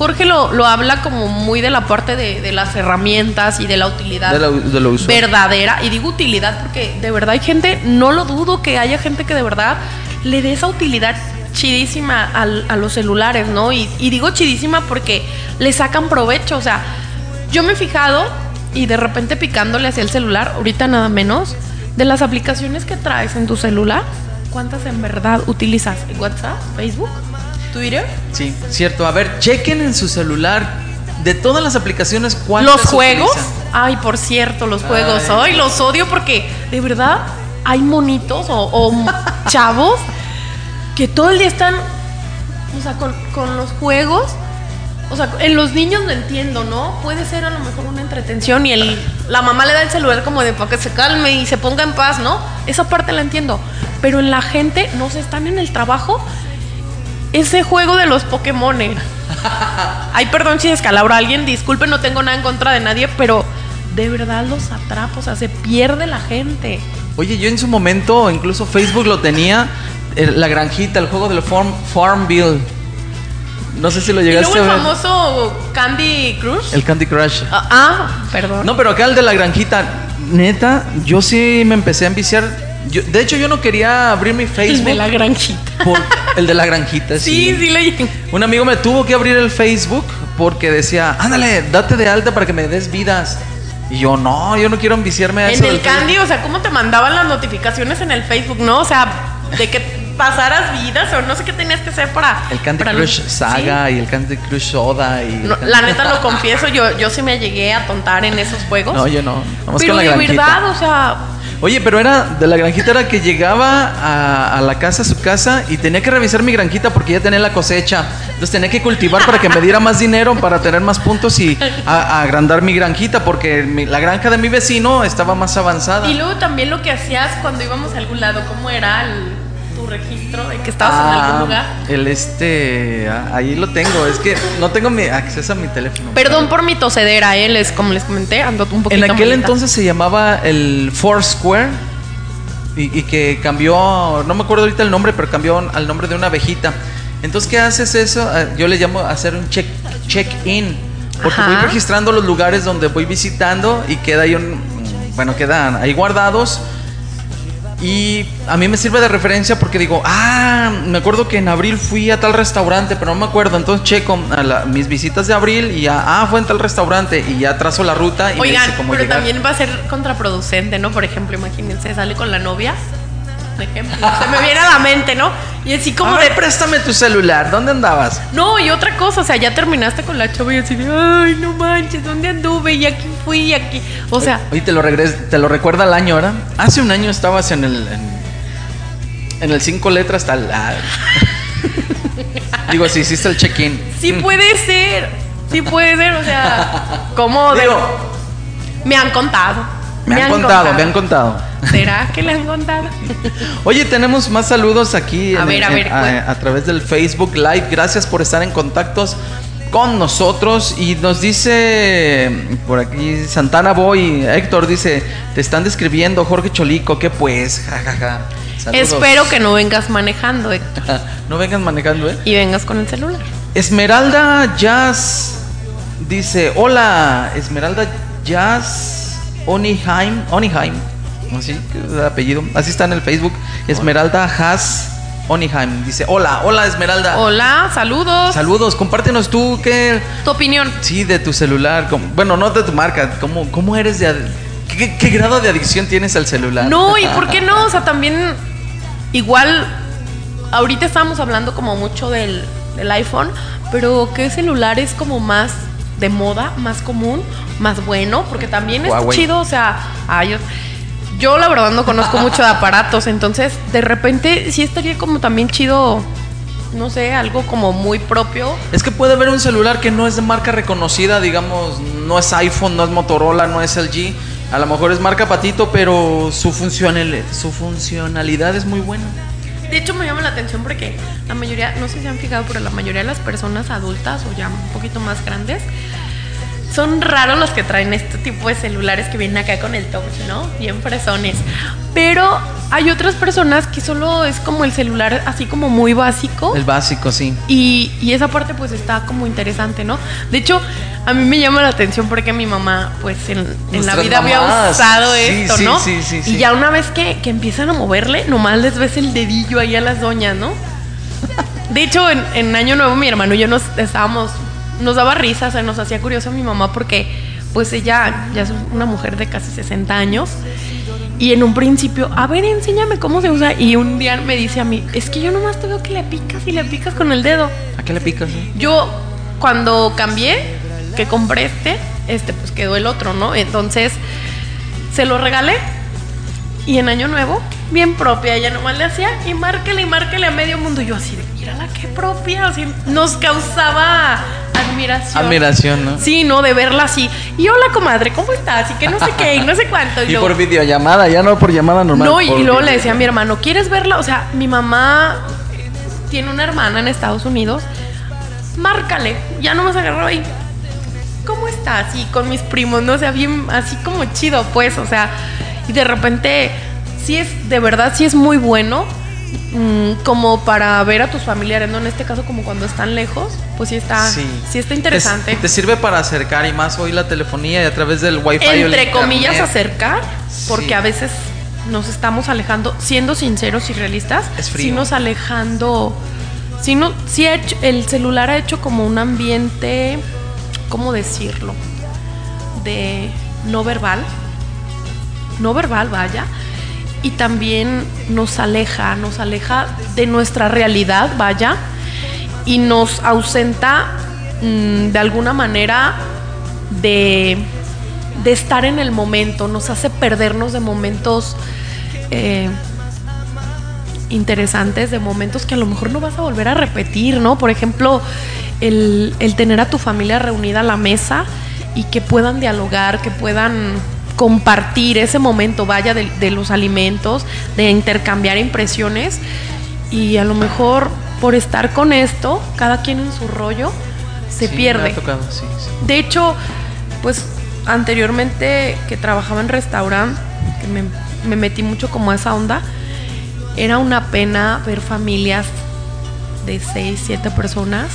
Jorge lo, lo habla como muy de la parte de, de las herramientas y de la utilidad De lo verdadera. Y digo utilidad porque de verdad hay gente, no lo dudo que haya gente que de verdad le dé esa utilidad chidísima al- a los celulares, ¿no? Y, y digo chidísima porque le sacan provecho. O sea, yo me he fijado y de repente picándole hacia el celular, ahorita nada menos, de las aplicaciones que traes en tu celular, ¿cuántas en verdad utilizas? ¿WhatsApp? ¿Facebook? ¿Twitter? Sí, cierto. A ver, chequen en su celular de todas las aplicaciones cuántas ¿Los juegos? utilizan. Ay, por cierto, los juegos. Ay. Ay, los odio porque de verdad hay monitos o, o [LAUGHS] chavos que todo el día están, o sea, con, con los juegos. O sea, en los niños lo entiendo, ¿no? Puede ser a lo mejor una entretención y el, la mamá le da el celular como de para que se calme y se ponga en paz, ¿no? Esa parte la entiendo. Pero en la gente, no se están en el trabajo. Ese juego de los Pokémon. [LAUGHS] Ay, perdón si descalabro a alguien, disculpe, no tengo nada en contra de nadie, pero de verdad los atrapa, o sea, se pierde la gente. Oye, yo en su momento, incluso Facebook lo tenía, eh, la granjita, el juego del Farm, Farmville. No sé si lo Y llegaste luego el a ver. famoso Candy Crush. El Candy Crush. Ah, ah, perdón. No, pero acá el de la granjita, neta, yo sí me empecé a enviciar. Yo- de hecho, yo no quería abrir mi el Facebook. de la granjita. por- el de la granjita, sí. Sí, sí, le Un amigo me tuvo que abrir el Facebook porque decía, ándale, date de alta para que me des vidas. Y yo, no, yo no quiero enviciarme a En eso. el del Facebook". Candy, o sea, ¿cómo te mandaban las notificaciones en el Facebook, no? O sea, de que pasaras vidas o no sé qué tenías que hacer para. El Candy para Crush Saga y el Candy Crush Soda. Y Sí. el No, Candy- la neta lo confieso, yo, yo sí me llegué a tontar en esos juegos. No, yo no. Vamos pero con la de verdad, o sea, Oye, pero era de la granjita era que llegaba a, la casa, a su casa, y tenía que revisar mi granjita porque ya tenía la cosecha. Entonces tenía que cultivar para que me diera más dinero, para tener más puntos y a- agrandar mi granjita, porque mi- la granja de mi vecino estaba más avanzada. y luego también lo que hacías cuando íbamos a algún lado, ¿cómo era el- registro de que estabas en algún Ah, lugar? El este, ah, ahí lo tengo. Es que no tengo mi acceso a mi teléfono. Perdón por mi tosedera, ¿eh? Les, como les comenté, ando un poquito En aquel malita. entonces se llamaba el Foursquare y, y que cambió, no me acuerdo ahorita el nombre, pero cambió al nombre de una abejita. Entonces, ¿qué haces eso? Ah, Yo le llamo hacer un check check-in, porque Ajá. voy registrando los lugares donde voy visitando y queda ahí un, bueno, quedan ahí guardados. Y a mí me sirve de referencia porque digo, ah, me acuerdo que en abril fui a tal restaurante, pero no me acuerdo. Entonces checo a la- mis visitas de abril y ya, ah, fue en tal restaurante y ya trazo la ruta y me Oigan, dice cómo pero llegar. también va a ser contraproducente, ¿no? Por ejemplo, imagínense, sale con la novia. Ejemplo, se me viene a la mente, ¿no? Y así como a de. ver, préstame tu celular, ¿dónde andabas? No, y otra cosa, o sea, ya terminaste con la chava y así de, ay, no manches, ¿dónde anduve? Y aquí fui, y aquí. O sea, Oye, te lo, regres- te lo recuerda el año, ¿verdad? Hace un año estabas en el. En, en el cinco letras tal. ah. [LAUGHS] Digo, si hiciste el check-in. sí puede ser. Sí puede ser, o sea, ¿cómo de- Digo, Me han contado. me han contado, me han contado. ¿Será que le han contado? Oye, tenemos más saludos aquí A en- ver, a en- ver, a, ¿cuál? a través del Facebook Live. Gracias por estar en contactos con nosotros. Y nos dice por aquí Santana Boy, Héctor dice, te están describiendo Jorge Cholico, ¿qué pues? Ja, ja, ja. Saludos. Espero que no vengas manejando Héctor, [LAUGHS] no vengan manejando, ¿eh? y vengas con el celular. Esmeralda Jazz dice, hola, Esmeralda Jazz Oniheim, Oniheim, así, el apellido, así está en el Facebook, Esmeralda Haas Oniheim, dice, hola, hola Esmeralda, Hola, saludos. saludos, compártenos tú, ¿qué? Tu opinión. Sí, de tu celular, bueno, no de tu marca, ¿cómo, cómo eres de... ¿Qué, qué grado de adicción tienes al celular? No, y por qué no, o sea, también igual ahorita estábamos hablando como mucho del, del iPhone, pero ¿qué celular es como más de moda, más común, más bueno? Porque también es chido, o sea, ay, yo, la verdad no conozco mucho de aparatos, entonces de repente sí estaría como también chido, no sé, algo como muy propio. Es que puede haber un celular que no es de marca reconocida, digamos, no es iPhone, no es Motorola, no es LG. A lo mejor es marca Patito, pero su, funcional, su funcionalidad es muy buena. De hecho, me llama la atención porque la mayoría, no sé si han fijado, pero la mayoría de las personas adultas o ya un poquito más grandes son raros los que traen este tipo de celulares que vienen acá con el touch, ¿no? Bien fresones. Pero hay otras personas que solo es como el celular así como muy básico. El básico, sí. Y, y esa parte pues está como interesante, ¿no? De hecho, a mí me llama la atención porque mi mamá pues en, en la vida había usado Sí, esto, sí, ¿no? sí, sí, sí. Y ya una vez que, que empiezan a moverle, nomás les ves el dedillo ahí a las doñas, ¿no? De hecho, en, en Año Nuevo mi hermano y yo nos estábamos, nos daba risa, se nos hacía curioso mi mamá porque pues ella ya es una mujer de casi 60 años y en un principio, a ver, enséñame cómo se usa y un día me dice a mí, es que yo nomás te veo que le picas y le picas con el dedo. ¿A qué le picas? eh? Yo cuando cambié, que compré este, este pues quedó el otro, ¿no? Entonces se lo regalé y en Año Nuevo, bien propia, ella nomás le hacía y márquele y márquele a medio mundo. Y yo así de, mírala qué propia, así nos causaba admiración. Admiración, ¿no? Sí, ¿no? De verla así. Y hola, comadre, ¿cómo estás? Y que no sé qué, y no sé cuánto. [LAUGHS] Y yo, por videollamada, ya no por llamada normal. no, y, luego le decía a mi hermano, ¿quieres verla? O sea, mi mamá tiene una hermana en Estados Unidos. Márcale. Ya no me agarró ahí. ¿Cómo estás? Y con mis primos, ¿no? O sea, bien, así como chido, pues. O sea, y de repente, sí es, de verdad, sí es muy bueno. Mm, como para ver a tus familiares, ¿no? En este caso, como cuando están lejos, pues sí está, sí, está interesante. Te, sirve para acercar y más hoy la telefonía y a través del wifi. Entre comillas, acercar, porque a veces nos estamos alejando, siendo sinceros y realistas, es sí nos alejando, sí, no, sí hecho, el celular ha hecho como un ambiente, ¿cómo decirlo? De no verbal, no verbal, vaya, y también nos aleja, nos aleja de nuestra realidad, vaya, y nos ausenta mm, de alguna manera de, de, estar en el momento, nos hace perdernos de momentos eh, interesantes, de momentos que a lo mejor no vas a volver a repetir, ¿no? Por ejemplo, el, el tener a tu familia reunida a la mesa y que puedan dialogar, que puedan compartir ese momento, vaya, de, los alimentos, de intercambiar impresiones y a lo mejor por estar con esto, cada quien en su rollo, se pierde. De hecho, pues anteriormente que trabajaba en restaurante, que me, me metí mucho como a esa onda, era una pena ver familias de seis, siete personas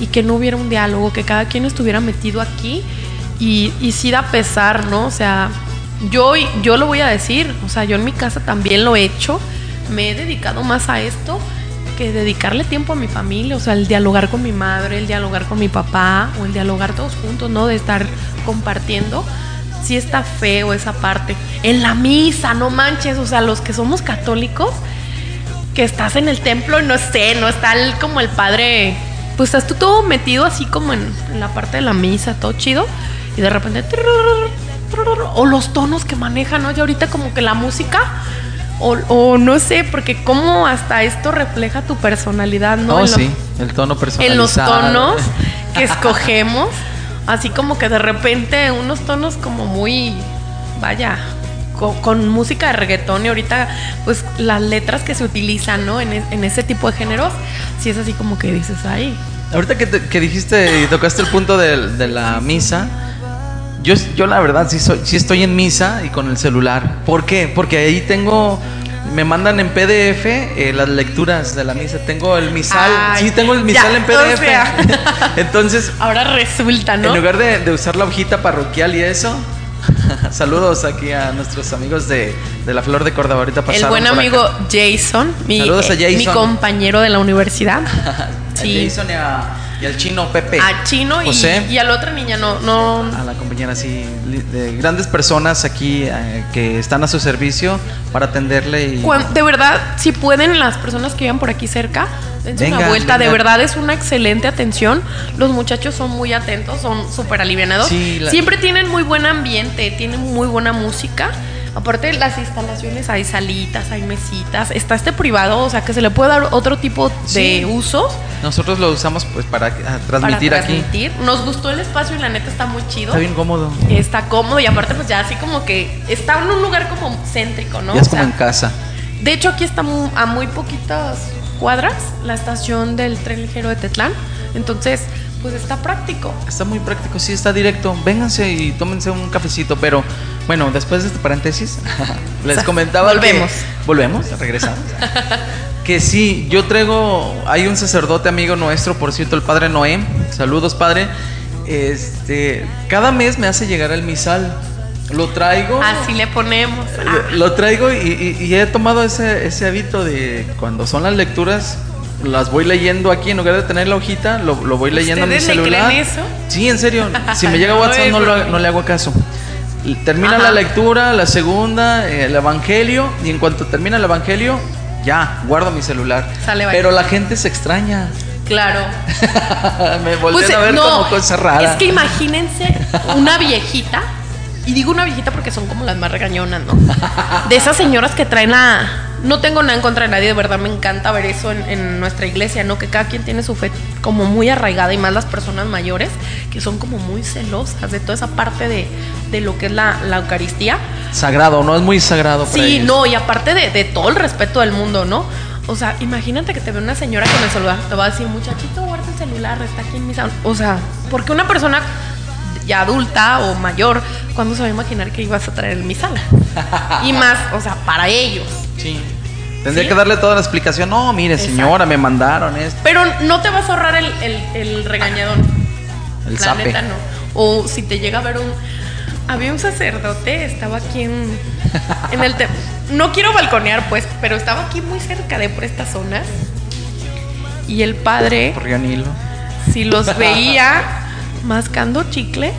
y que no hubiera un diálogo, que cada quien estuviera metido aquí y, y sí da pesar, ¿no? O sea, yo, yo lo voy a decir, o sea, yo en mi casa también lo he hecho, me he dedicado más a esto que dedicarle tiempo a mi familia, o sea, el dialogar con mi madre, el dialogar con mi papá, o el dialogar todos juntos, ¿no? De estar compartiendo. Sí está feo esa parte. En la misa, no manches, o sea, los que somos católicos, que estás en el templo no sé, no está como el padre, pues estás tú todo metido así como en, en la parte de la misa, todo chido y de repente o los tonos que manejan, ¿no? Y ahorita como que la música o, no sé, porque cómo hasta esto refleja tu personalidad, ¿no? Oh, sí, el tono personalizado. En los tonos [LAUGHS] que escogemos, así como que de repente unos tonos como muy, vaya, con, música de reggaetón y ahorita pues las letras que se utilizan, ¿no? En, en ese tipo de géneros, sí es así como que dices, ahí. Ahorita que, que dijiste y tocaste el punto de, de la misa, yo, yo la verdad sí, soy, sí estoy en misa y con el celular. ¿Por qué? Porque ahí tengo me mandan en PDF eh, las lecturas de la misa. Tengo el misal. sí, tengo el misal en PDF. [LAUGHS] Entonces. Ahora resulta, ¿no? En lugar de, usar la hojita parroquial y eso. [LAUGHS] Saludos aquí a nuestros amigos de, la Flor de Córdoba. Ahorita El buen amigo Jason, mi, Saludos a Jason. mi compañero de la universidad. [LAUGHS] sí. Jason y a y al chino Pepe. A chino y, y, a la otra niña, no, no. A la compañera, sí. De grandes personas aquí eh, que están a su servicio para atenderle. Y... de verdad, si pueden, las personas que vivan por aquí cerca, dense una vuelta. De verdad es una excelente atención. Los muchachos son muy atentos, son súper alivianados. Siempre tienen muy buen ambiente, tienen muy buena música. Aparte las instalaciones, hay salitas, hay mesitas. Está este privado, o sea que se le puede dar otro tipo de usos. Nosotros lo usamos pues para ah, transmitir, para transmitir. aquí. Nos gustó el espacio y la neta está muy chido. Está bien cómodo. Está cómodo y aparte pues ya así como que está en un lugar como céntrico, ¿no? Ya es como en casa. De hecho aquí está a muy poquitas cuadras la estación del tren ligero de Tetlán. Entonces pues está práctico. Está muy práctico, sí, está directo. Vénganse y tómense un cafecito, pero bueno, después de este paréntesis, [LAUGHS] les comentaba. Volvemos. volvemos, regresamos. [LAUGHS] que sí, yo traigo. Hay un sacerdote amigo nuestro, por cierto, el padre Noé. Saludos, padre. Este, cada mes me hace llegar el misal. Lo traigo. Así le ponemos. Lo traigo y, he tomado ese, ese hábito de cuando son las lecturas, las voy leyendo aquí en lugar de tener la hojita, lo, voy leyendo en mi celular. Le eso? Sí, en serio. Si me [LAUGHS] llega WhatsApp no, no le hago caso. Termina la lectura, la segunda, el evangelio, y en cuanto termina el evangelio, ya, guardo mi celular. Pero la gente se extraña. Claro. [LAUGHS] me volví pues, a ver como cosa rara. Es que imagínense una viejita, y digo una viejita porque son como las más regañonas, ¿no? De esas señoras que traen la no tengo nada en contra de nadie, de verdad me encanta ver eso en, nuestra iglesia, ¿no? Que cada quien tiene su fe como muy arraigada y más las personas mayores, que son como muy celosas de toda esa parte de, lo que es la, Eucaristía. Sagrado, ¿no? Es muy sagrado. sí, no, y aparte de, todo el respeto del mundo, ¿no? O sea, imagínate que te ve una señora con el celular, te va a decir, muchachito, guarda el celular, está aquí en mi salón. O sea, porque una persona ya adulta o mayor, ¿cuándo se va a imaginar que ibas a traer el misal? y más, o sea, para ellos. Sí. Tendría ¿Sí? que darle toda la explicación. No, mire, Exacto. señora, me mandaron esto. Pero no te vas a ahorrar el, el, el regañadón. El La zape. neta no. O si te llega a ver un. Había un sacerdote, estaba aquí en, en el. te- no quiero balconear, pues, pero estaba aquí muy cerca de por estas zonas. Y el padre, Por Ganilo. si los [LAUGHS] veía mascando chicle,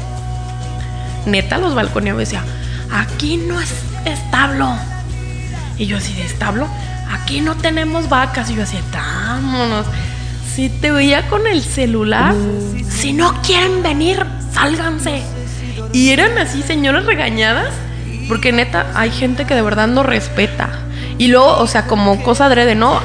neta los balconeaba y decía: Aquí no es establo. Y yo así de establo, aquí no tenemos vacas. Y yo así, vámonos. Si te veía con el celular, si no quieren venir, sálganse. Y eran así, señoras regañadas, porque neta, hay gente que de verdad no respeta. Y luego, o sea, como cosa adrede, ¿no?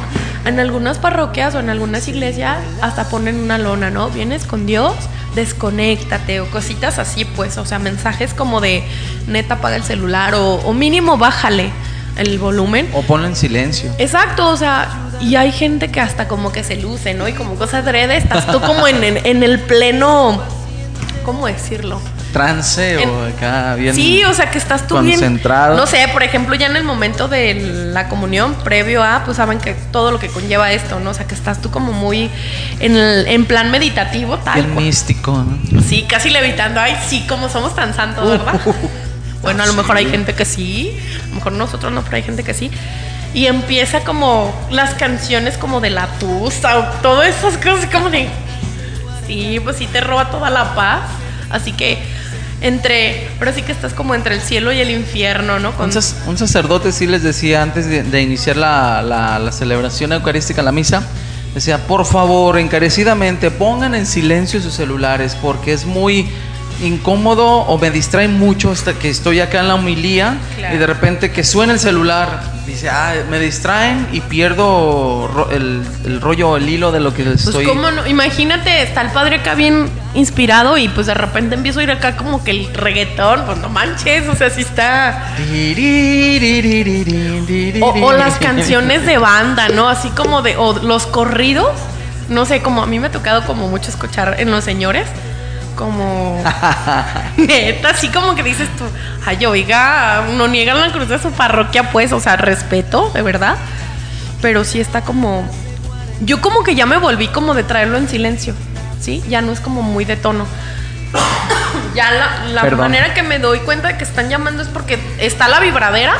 En algunas parroquias o en algunas iglesias hasta ponen una lona, ¿no? Vienes con Dios, desconéctate o cositas así, pues, o sea, mensajes como de neta apaga el celular o, o mínimo bájale el volumen. O ponlo en silencio. Exacto, o sea, y hay gente que hasta como que se luce, ¿no? Y como cosa adrede, estás tú como en, en- en el pleno, ¿cómo decirlo? Trance En- o acá bien. Sí, o sea, que estás tú bien. concentrado. No sé, por ejemplo, ya en el momento de la comunión, previo a, pues saben que todo lo que conlleva esto, ¿no? O sea, que estás tú como muy en, el- en plan meditativo, tal. Bien cual. místico, ¿no? Sí, casi levitando. Ay, sí, como somos tan santos, ¿verdad? Bueno, a lo mejor hay gente que sí, a lo mejor nosotros no, pero hay gente que sí. Y empieza como las canciones como de la tusa o todas esas cosas como de... Sí, pues sí te roba toda la paz. Así que entre... Pero sí que estás como entre el cielo y el infierno, ¿no? Con- Un, sac- un sacerdote sí les decía antes de, de iniciar la, la- la celebración eucarística, la misa, decía, por favor, encarecidamente, pongan en silencio sus celulares porque es muy incómodo o me distrae mucho hasta que estoy acá en la homilía Claro. y de repente que suena el celular, dice, ah, me distraen y pierdo ro- el, el rollo, el hilo de lo que Pues estoy... cómo no, imagínate, está el padre acá bien inspirado y pues de repente empiezo a ir acá como que el reggaetón, pues no manches, o sea, sí está... O, o las canciones de banda, ¿no? Así como de, o los corridos, no sé, como a mí me ha tocado como mucho escuchar en los señores, como [LAUGHS] neta, así como que dices tú, ay, oiga, no niegan la cruz de su parroquia, pues, o sea, respeto, de verdad, pero sí está como, yo como que ya me volví como de traerlo en silencio, ¿sí? Ya no es como muy de tono. [COUGHS] Ya la, la manera que me doy cuenta de que están llamando es porque está la vibradera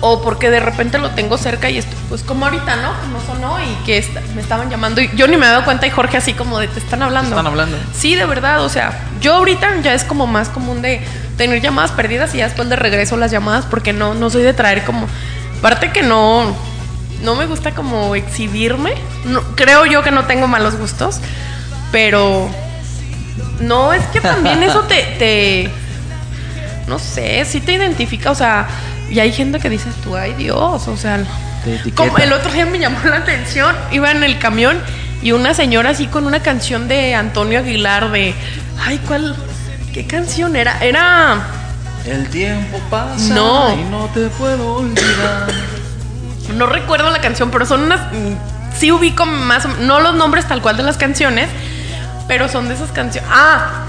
o porque de repente lo tengo cerca y esto, pues como ahorita, ¿no? No sonó y que me estaban llamando y yo ni me he dado cuenta y Jorge así como de te están hablando. Te están hablando. Sí, de verdad, o sea, yo ahorita ya es como más común de tener llamadas perdidas y ya después de regreso las llamadas porque no no soy de traer como aparte que no no me gusta como exhibirme. No, creo yo que no tengo malos gustos, pero no, es que también eso te, te no sé, sí te identifica, o sea, y hay gente que dices tú, ay Dios, o sea, como el otro día me llamó la atención, iba en el camión y una señora así con una canción de Antonio Aguilar de, ay, ¿cuál? ¿Qué canción era? Era, El tiempo pasa No. y no te puedo olvidar. no recuerdo la canción, pero son unas, mm, sí ubico más, no los nombres tal cual de las canciones, pero son de esas canciones. Ah,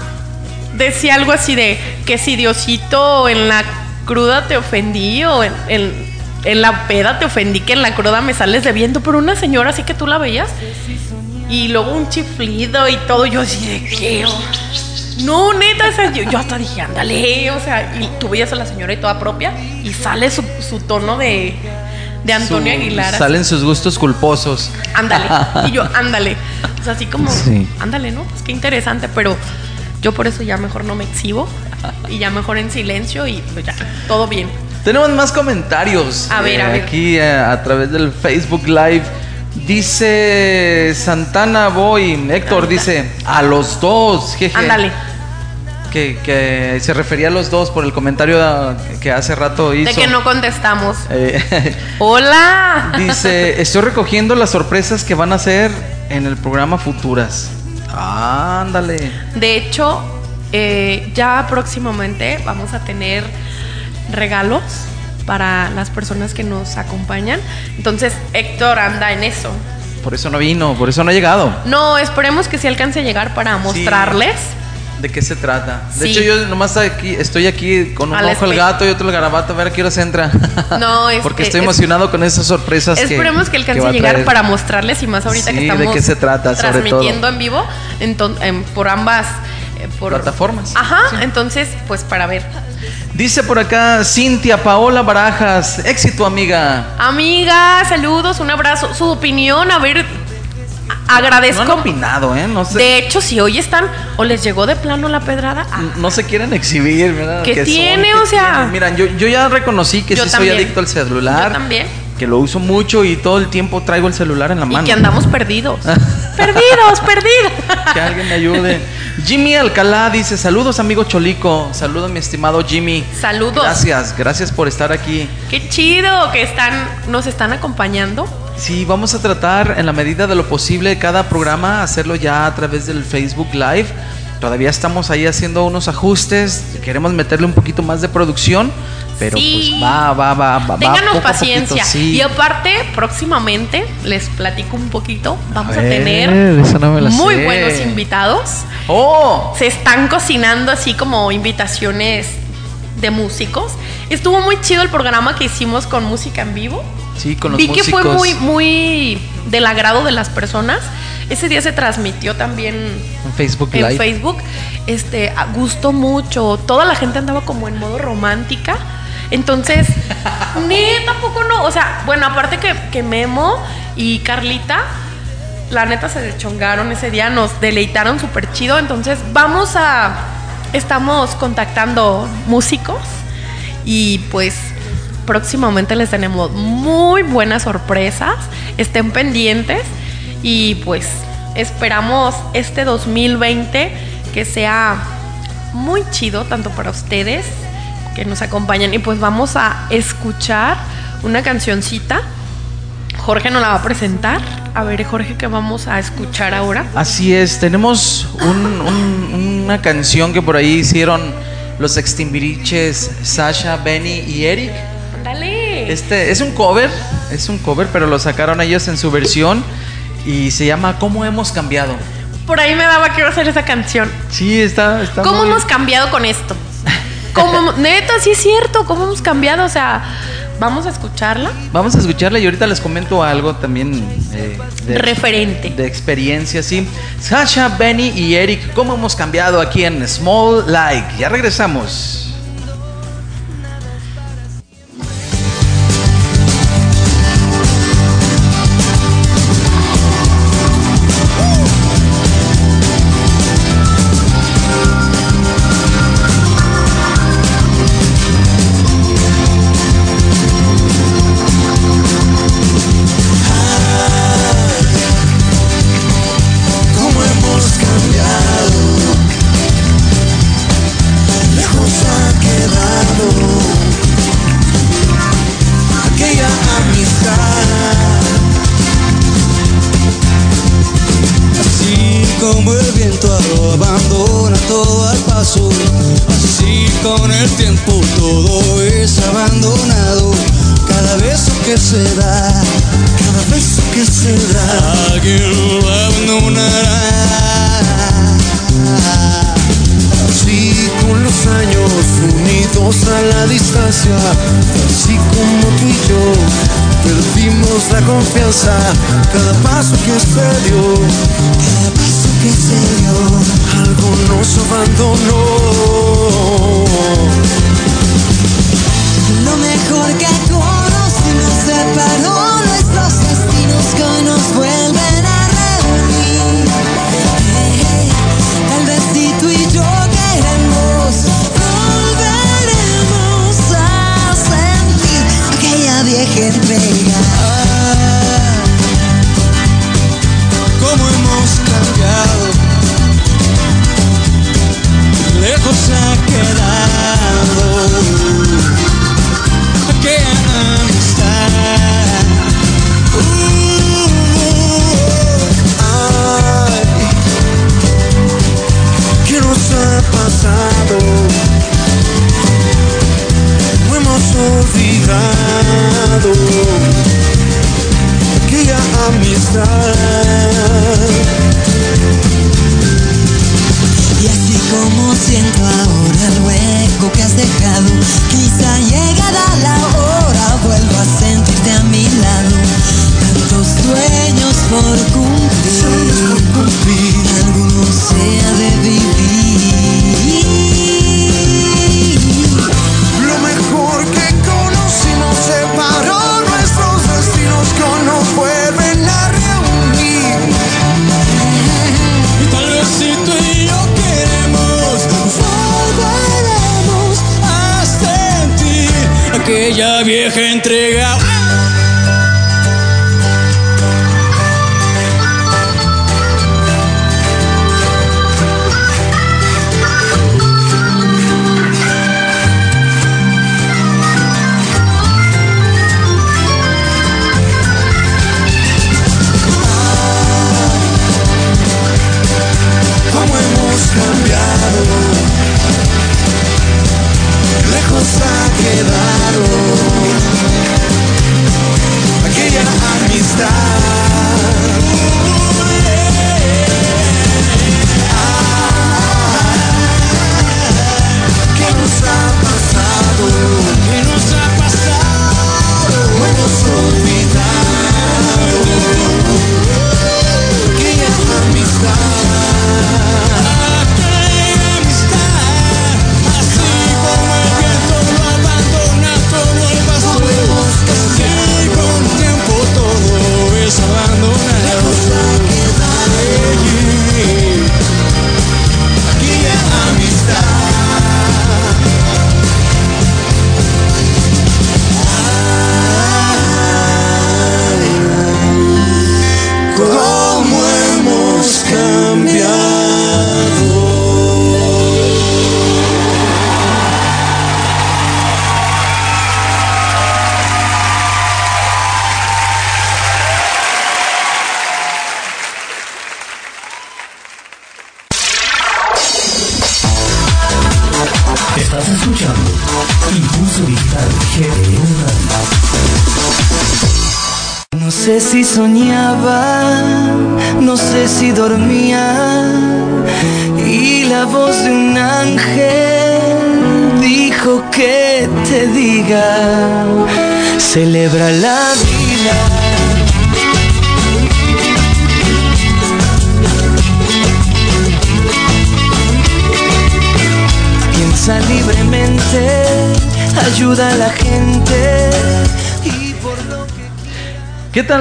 decía algo así de que si Diosito en la cruda te ofendí o en, en- en la peda te ofendí, que en la cruda me sales de viento, pero una señora así que tú la veías y luego un chiflido y todo, yo así de qué. No, neta, o sea, yo, yo hasta dije, ándale, o sea, y tú veías a la señora y toda propia y sale su, su tono de, de Antonio Su- Aguilar. así. Salen sus gustos culposos. Ándale. Y yo, [LAUGHS] ándale. O sea, así como, Sí. ándale, ¿no? Pues qué interesante, pero yo por eso ya mejor no me exhibo y ya mejor en silencio y pues ya, todo bien. Tenemos más comentarios. A ver, a ver. Aquí eh, a través del Facebook Live. Dice Santana Boy, Héctor dice, a los dos, jeje. Ándale. Que, que se refería a los dos por el comentario que hace rato hizo. De que no contestamos. Eh, [LAUGHS] ¡Hola! dice, estoy recogiendo las sorpresas que van a hacer en el programa Futuras. Ándale. De hecho, eh, ya próximamente vamos a tener regalos para las personas que nos acompañan. Entonces, Héctor anda en eso. Por eso no vino, por eso no ha llegado. No, esperemos que sí alcance a llegar para mostrarles. ¿De qué se trata? De Sí. hecho, yo nomás aquí, estoy aquí con un Al ojo el espe- gato y otro el garabato, a ver a qué hora se entra. No, [LAUGHS] es Porque que- estoy es- emocionado con esas sorpresas que Esperemos que alcance va a llegar para mostrarles y más ahorita Sí, que ¿de estamos qué se trata, transmitiendo en vivo em, por ambas eh, por- Plataformas. Ajá, entonces pues para ver. Dice por acá Cintia Paola Barajas, éxito amiga. Amiga, saludos, un abrazo. Su opinión, a ver, a- No agradezco. han opinado, ¿eh? No, sé, de hecho, si hoy están o les llegó de plano la pedrada, ah, no se quieren exhibir, ¿verdad? ¿Qué tiene? O sea-. Miran, yo, yo ya reconocí que Yo sí también. soy adicto al celular. Yo también. Que lo uso mucho y todo el tiempo traigo el celular en la y mano. que andamos perdidos. [LAUGHS] perdidos, perdidos. Que alguien me ayude. Jimmy Alcalá dice, saludos amigo Cholico, saludos mi estimado Jimmy. Saludos. Gracias, gracias por estar aquí. Qué chido que están, nos están acompañando. Sí, vamos a tratar en la medida de lo posible cada programa hacerlo ya a través del Facebook Live. Todavía estamos ahí haciendo unos ajustes, queremos meterle un poquito más de producción, pero Sí. pues va, va, va, va. Ténganos paciencia. poquito, sí. Y aparte, próximamente, les platico un poquito, vamos a, ver, tener no muy sé. buenos invitados. ¡Oh! Se están cocinando así como invitaciones de músicos. Estuvo muy chido el programa que hicimos con música en vivo. Sí, con los Vi que fue muy, muy del agrado de las personas. Ese día se transmitió también En Facebook en Live. Facebook. Este, a- gustó mucho. Toda la gente andaba como en modo romántica. Entonces, [LAUGHS] ni tampoco no. O sea, bueno, aparte que, que Memo y Carlita, la neta se deschongaron ese día, nos deleitaron súper chido. Entonces, vamos a. Estamos contactando músicos y pues próximamente les tenemos muy buenas sorpresas. Estén pendientes y pues esperamos este 2020 que sea muy chido tanto para ustedes que nos acompañan y pues vamos a escuchar una cancioncita. Jorge nos la va a presentar. A ver, Jorge, ¿qué vamos a escuchar ahora? Así es, tenemos un- un- una canción que por ahí hicieron los extimbiriches Sasha, Benny y Eric. Este es un cover, es un cover, pero lo sacaron ellos en su versión y se llama ¿Cómo hemos cambiado? Por ahí me daba que iba a hacer esa canción. Sí, está, está ¿Cómo muy- hemos cambiado con esto? [LAUGHS] ¿Cómo, neta, sí es cierto, ¿cómo hemos cambiado? O sea, vamos a escucharla. Vamos a escucharla y ahorita les comento algo también eh, de, Referente. de experiencia, sí. Sasha, Benny y Eric, ¿cómo hemos cambiado aquí en Small Like? Ya regresamos.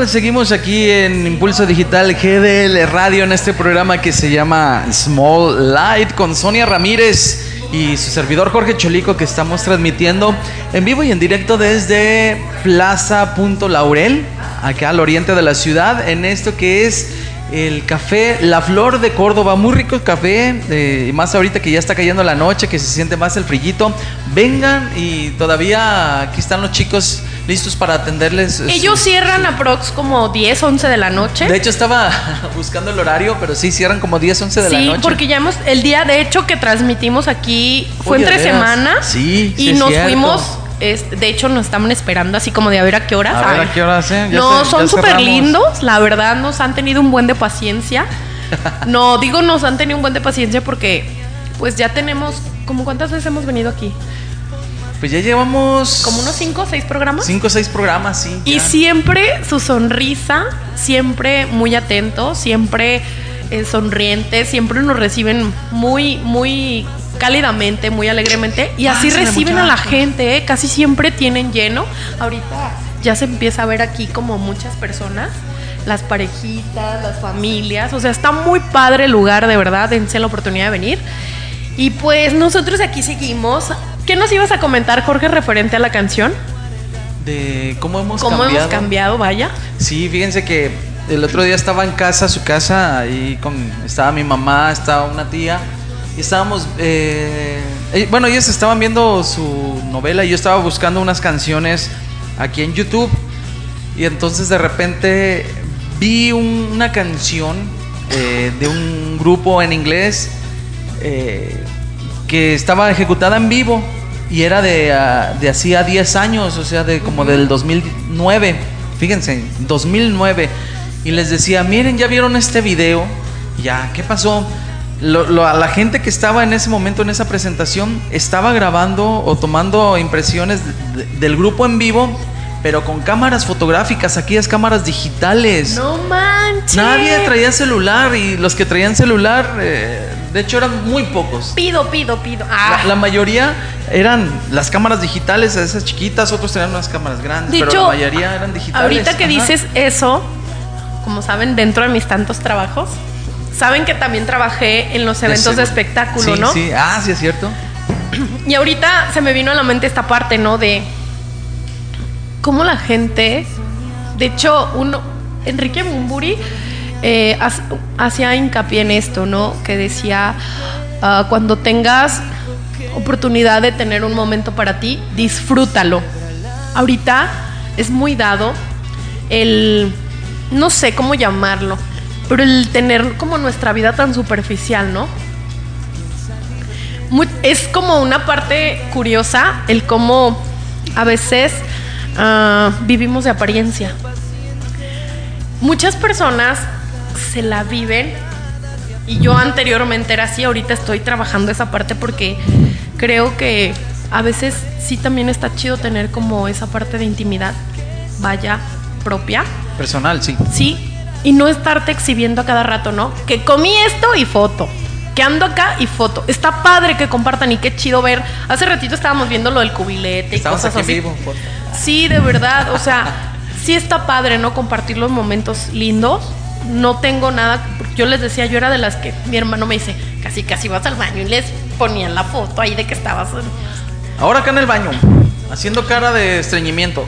Seguimos aquí en Impulso Digital GDL Radio en este programa que se llama Small Light con Sonia Ramírez y su servidor Jorge Cholico que estamos transmitiendo en vivo y en directo desde Plaza Punto Laurel, acá al oriente de la ciudad, en esto que es el café La Flor de Córdoba. Muy rico el café, eh, más ahorita que ya está cayendo la noche, que se siente más el frillito. Vengan y todavía aquí están los chicos listos para atenderles. Ellos cierran aprox como 10, 11 de la noche. de hecho, estaba [LAUGHS] buscando el horario, pero sí cierran como 10, 11 de la sí, noche. porque ya hemos, el día de hecho que transmitimos aquí fue Oye, entre semanas. Sí, sí Y nos cierto. fuimos, es- de hecho nos estaban esperando así como de a ver a qué horas. A ver a qué horas, ¿eh? No, se- son súper lindos, la verdad nos han tenido un buen de paciencia. [LAUGHS] no, digo nos han tenido un buen de paciencia porque pues ya tenemos, como cuántas veces hemos venido aquí? Pues ya llevamos. Como unos 5 o 6 programas. 5 o 6 programas, sí. Y ya. siempre su sonrisa, siempre muy atento, siempre eh, sonriente, siempre nos reciben muy, muy cálidamente, muy alegremente. Y así reciben a la gente, ¿eh? casi siempre tienen lleno. Ahorita ya se empieza a ver aquí como muchas personas. Las parejitas, las familias, o sea, está muy padre el lugar, de verdad, dense la oportunidad de venir. Y pues nosotros aquí seguimos. ¿Qué nos ibas a comentar, Jorge, referente a la canción? De cómo hemos ¿Cómo cambiado. hemos cambiado, vaya? Sí, fíjense que el otro día estaba en casa, su casa, ahí con, estaba mi mamá, estaba una tía, y estábamos, eh, eh, bueno, ellos estaban viendo su novela y yo estaba buscando unas canciones aquí en YouTube, y entonces de repente vi un- una canción eh, de un grupo en inglés eh, que estaba ejecutada en vivo y era de, ah, de hacía 10 años, o sea, de como del 2009. Fíjense, 2009. Y les decía, miren, ya vieron este video. Ya, ¿qué pasó? lo- lo- a la gente que estaba en ese momento en esa presentación estaba grabando o tomando impresiones de- de- del grupo en vivo, pero con cámaras fotográficas, aquellas cámaras digitales. No manches. Nadie traía celular y los que traían celular, eh, de hecho, eran muy pocos. Pido, pido, pido. Ah. La, la mayoría eran las cámaras digitales, esas chiquitas, otros tenían unas cámaras grandes, De pero hecho, la mayoría eran digitales. Ahorita que Ajá. dices eso, como saben, dentro de mis tantos trabajos, saben que también trabajé en los eventos de, espectáculo, Sí, ¿no? Sí, ah, sí es cierto. [CLEARS THROAT] Y ahorita se me vino a la mente esta parte, ¿no? De cómo la gente, de hecho, uno, Enrique Bumburi eh, hac- hacía hincapié en esto, ¿no? Que decía, ah, cuando tengas oportunidad de tener un momento para ti, disfrútalo. Ahorita es muy dado el, no sé cómo llamarlo, pero el tener como nuestra vida tan superficial, ¿no? Es como una parte curiosa el cómo a veces ah, vivimos de apariencia. Muchas personas se la viven y yo anteriormente era así, ahorita estoy trabajando esa parte porque creo que a veces sí también está chido tener como esa parte de intimidad, vaya, propia. Personal, sí. Sí, y no estarte exhibiendo a cada rato, ¿no? Que comí esto y foto. Que ando acá y foto. Está padre que compartan y qué chido ver. Hace ratito estábamos viendo lo del cubilete y Estamos cosas aquí en así. vivo. Sí, de verdad. O sea, sí está padre, ¿no? Compartir los momentos lindos. No tengo nada. Yo les decía, yo era de las que mi hermano me dice, casi casi vas al baño y les ponían la foto ahí de que estabas. Ahora acá en el baño, haciendo cara de estreñimiento.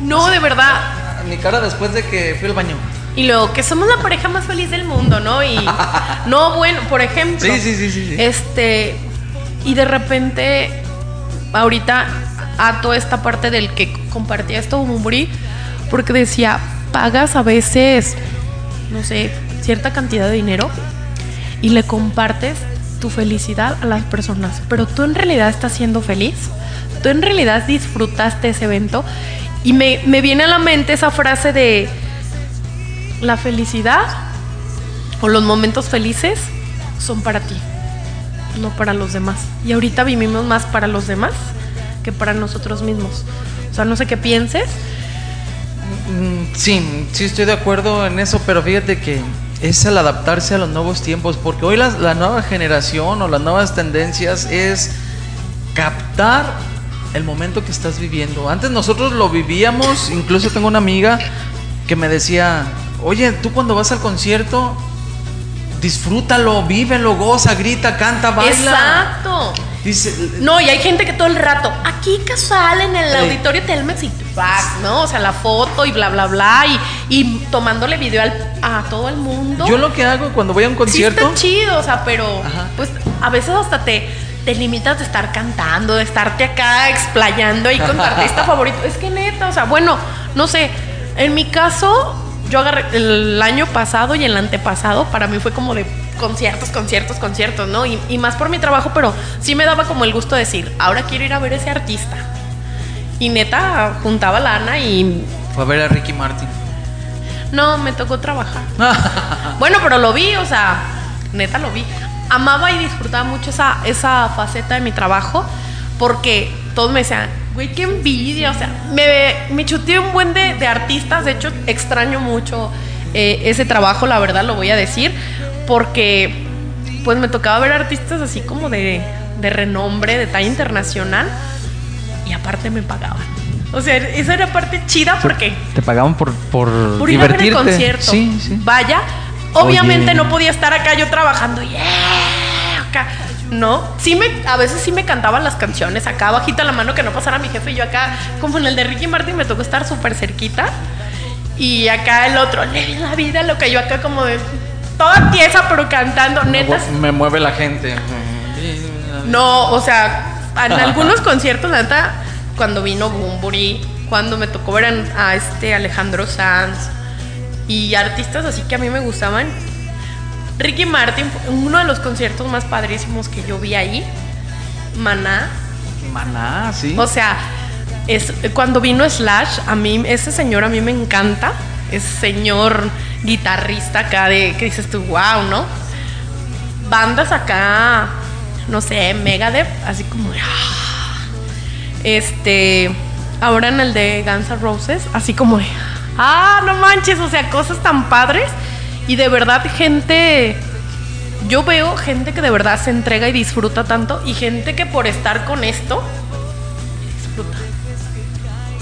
No, de verdad. Mi cara después de que fui al baño. Y luego, que somos la pareja más feliz del mundo, ¿no? Y [LAUGHS] no, bueno, por ejemplo. Sí, sí, sí, sí, sí. Este, y de repente, ahorita ato esta parte del que compartía esto Bumburi, porque decía, pagas a veces, no sé, cierta cantidad de dinero y le compartes tu felicidad a las personas, pero tú en realidad estás siendo feliz, tú en realidad disfrutaste ese evento y me, me viene a la mente esa frase de la felicidad o los momentos felices son para ti, no para los demás. Y ahorita vivimos más para los demás que para nosotros mismos. O sea, no sé qué pienses. Mm, Sí, sí estoy de acuerdo en eso, pero fíjate que es el adaptarse a los nuevos tiempos, porque hoy la, nueva generación o las nuevas tendencias es captar el momento que estás viviendo. Antes nosotros lo vivíamos, incluso tengo una amiga que me decía, oye, tú cuando vas al concierto, disfrútalo, vívelo, goza, grita, canta, baila. Exacto. Dice, No, y hay gente que todo el rato, aquí casual en el auditorio Telmex y pac, ¿no? O sea, la foto y bla, bla, bla, y, y tomándole video al- a todo el mundo. yo lo que hago cuando voy a un Sí concierto, está chido, o sea, pero Ajá. pues a veces hasta te, te limitas de estar cantando, de estarte acá explayando ahí con tu [LAUGHS] artista favorito. Es que neta, o sea, bueno, no sé, en mi caso, yo agarré el año pasado y el antepasado, para mí fue como de conciertos, conciertos, conciertos, ¿no? Y, y más por mi trabajo, pero sí me daba como el gusto de decir, ahora quiero ir a ver ese artista. Y neta, juntaba lana y fue a ver a Ricky Martin. no, me tocó trabajar. [LAUGHS] Bueno, pero lo vi, o sea, neta lo vi. Amaba y disfrutaba mucho esa, esa faceta de mi trabajo porque todos me decían, güey, qué envidia. O sea, me, me chuteé un buen de, de artistas. De hecho, extraño mucho eh, ese trabajo, la verdad, lo voy a decir, porque pues me tocaba ver artistas así como de, de renombre, de talla internacional y aparte me pagaban. O sea, esa era parte chida porque Te pagaban por, por, por ir a ver el concierto. Sí, sí. Vaya, obviamente Oye. no podía estar acá yo trabajando. "Yeah", acá. No, sí me, a veces sí me cantaban las canciones acá bajita la mano que no pasara mi jefe y yo acá, como en el de Ricky Martin, me tocó estar súper cerquita. Y acá el otro, le la vida, lo que yo acá como de toda tiesa, pero cantando, netas. me mueve la gente. No, o sea, en algunos conciertos, neta, cuando vino Bumburi, cuando me tocó ver a este Alejandro Sanz y artistas así que a mí me gustaban. Ricky Martin, uno de los conciertos más padrísimos que yo vi ahí, Maná. Maná, sí. O sea, es, cuando vino Slash, a mí, ese señor a mí me encanta. Ese señor guitarrista acá de que dices tú, wow, ¿no? bandas acá, no sé, Megadeth, así como ah. este, ahora en el de Guns N' Roses, así como ah, no manches, o sea, cosas tan padres y de verdad gente yo veo gente que de verdad se entrega y disfruta tanto y gente que por estar con esto disfruta.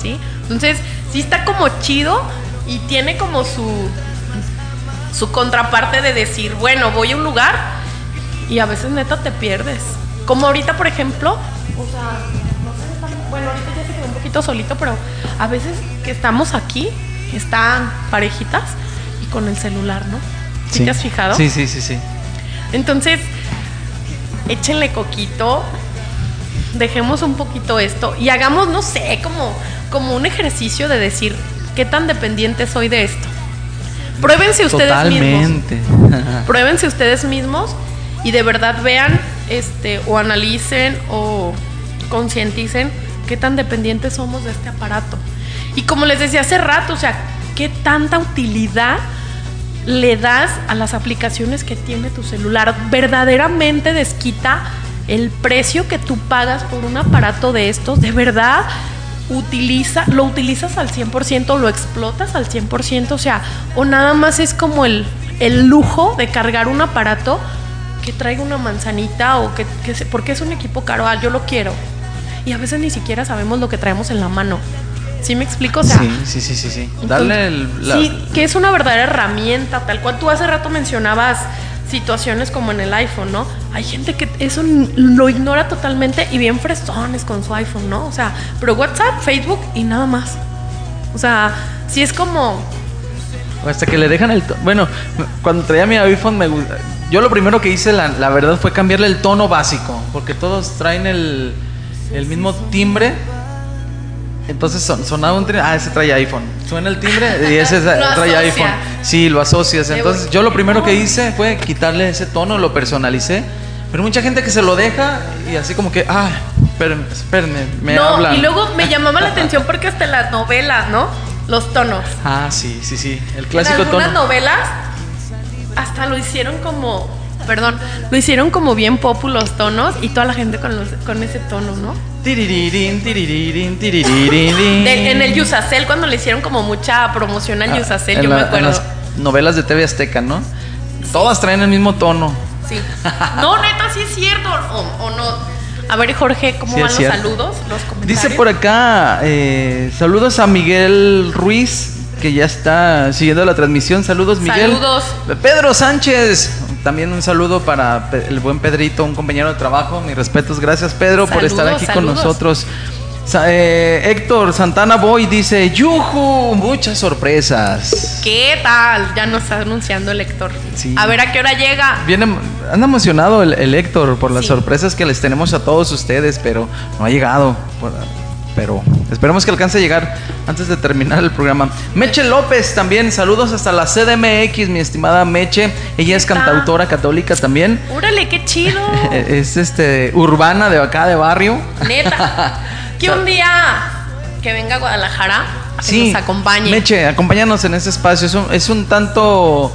¿Sí? Entonces, sí está como chido y tiene como su su contraparte de decir, bueno, voy a un lugar y a veces neta te pierdes. Como ahorita, por ejemplo, o sea, no sé, bueno, ahorita ya se quedó un poquito solito, pero a veces que estamos aquí, están parejitas y con el celular, ¿no? ¿Sí, te has fijado? Sí, sí, sí, sí. Entonces, échenle coquito, dejemos un poquito esto y hagamos, no sé, como, como un ejercicio de decir qué tan dependiente soy de esto. Pruébense ustedes mismos. Totalmente. Pruébense ustedes mismos y de verdad vean este o analicen o concienticen qué tan dependientes somos de este aparato. Y como les decía hace rato, o sea, qué tanta utilidad le das a las aplicaciones que tiene tu celular. Verdaderamente desquita el precio que tú pagas por un aparato de estos. De verdad, utiliza, lo utilizas al 100%, lo explotas al 100%, o sea, o nada más es como el, el lujo de cargar un aparato que traiga una manzanita o que, que se- porque es un equipo caro, ah, yo lo quiero. Y a veces ni siquiera sabemos lo que traemos en la mano. ¿Sí me explico? O sea, sí, sí, sí, sí, sí. Darle el, la- Sí, que es una verdadera herramienta, tal cual. Tú hace rato mencionabas situaciones como en el iPhone, ¿no? Hay gente que eso lo ignora totalmente y bien fresones con su iPhone, ¿no? O sea, pero WhatsApp, Facebook y nada más. O sea, sí es como... Hasta que le dejan el. Bueno, cuando traía mi iPhone, me gusta. Yo lo primero que hice, la, la verdad, fue cambiarle el tono básico. Porque todos traen el, el mismo timbre. Entonces son- sonaba un timbre. Ah, ese trae iPhone. Suena el timbre y ese [LAUGHS] Lo trae asocia. iPhone. Sí, lo asocias. Entonces yo lo primero que hice fue quitarle ese tono, lo personalicé. Pero mucha gente que se lo deja y así como que, ah, espérenme, espérenme, me no, hablan. y luego me llamaba la atención [LAUGHS] porque hasta las novelas, ¿no? Los tonos. Ah, sí, sí, sí. El clásico en algunas tono. novelas hasta lo hicieron como, perdón, lo hicieron como bien popu los tonos y toda la gente con, los, con ese tono, ¿no? Tiririrín, tiririrín, tiririrín. De- en el Yusacel cuando le hicieron como mucha promoción al Ah, Yusacel, en yo la- me en acuerdo. las novelas de TV Azteca, ¿no? Todas traen el mismo tono. Sí. [LAUGHS] No, neta, sí es cierto o, o no. A ver, Jorge, ¿cómo Sí, van los saludos? Los comentarios. Dice por acá, eh, saludos a Miguel Ruiz, que ya está siguiendo la transmisión. Saludos, Miguel. Saludos. Pedro Sánchez, también un saludo para el buen Pedrito, un compañero de trabajo. Mis respetos, gracias Pedro por estar Saludos, aquí con nosotros. Eh, Héctor Santana Boy dice, ¡Yuju! Muchas sorpresas. ¿Qué tal? Ya nos está anunciando el lector. Sí. A ver a qué hora llega. Viene, anda emocionado el, el Héctor por las Sí. sorpresas que les tenemos a todos ustedes, pero no ha llegado. Pero esperemos que alcance a llegar antes de terminar el programa. Meche López también, saludos hasta la CDMX, mi estimada Meche. Ella es cantautora católica también. Órale, qué chido. [LAUGHS] Es este urbana de acá de barrio. Neta. [LAUGHS] Que un día que venga a Guadalajara, que nos acompañe. Meche, acompáñanos en este espacio. Es un, es un tanto.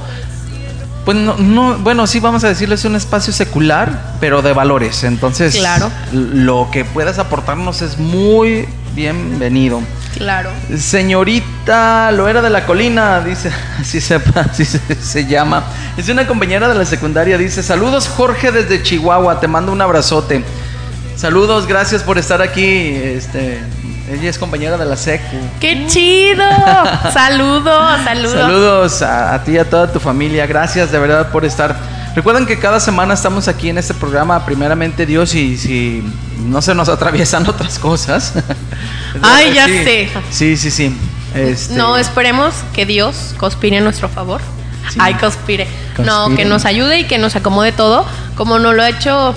Pues no, no- bueno, sí, vamos a decirlo, es un espacio secular, pero de valores. Entonces, Claro. lo que puedas aportarnos es muy bienvenido. Claro. Señorita Loera de la Colina, dice, [LAUGHS] así sepa, así se, se llama. Es una compañera de la secundaria, dice, saludos Jorge desde Chihuahua, te mando un abrazote. Saludos, gracias por estar aquí. Este, ella es compañera de la secu. ¡Qué chido! [LAUGHS] Saludos, saludos. Saludos a, a ti y a toda tu familia. Gracias de verdad por estar. Recuerden que cada semana estamos aquí en este programa, primeramente Dios, y si no se nos atraviesan [LAUGHS] otras cosas. [LAUGHS] Ay, ya Sí, sé. Sí, sí, sí. Este, No, esperemos que Dios conspire en nuestro favor. Sí. Ay, conspire. No, Conspire. que nos ayude y que nos acomode todo, como no lo ha hecho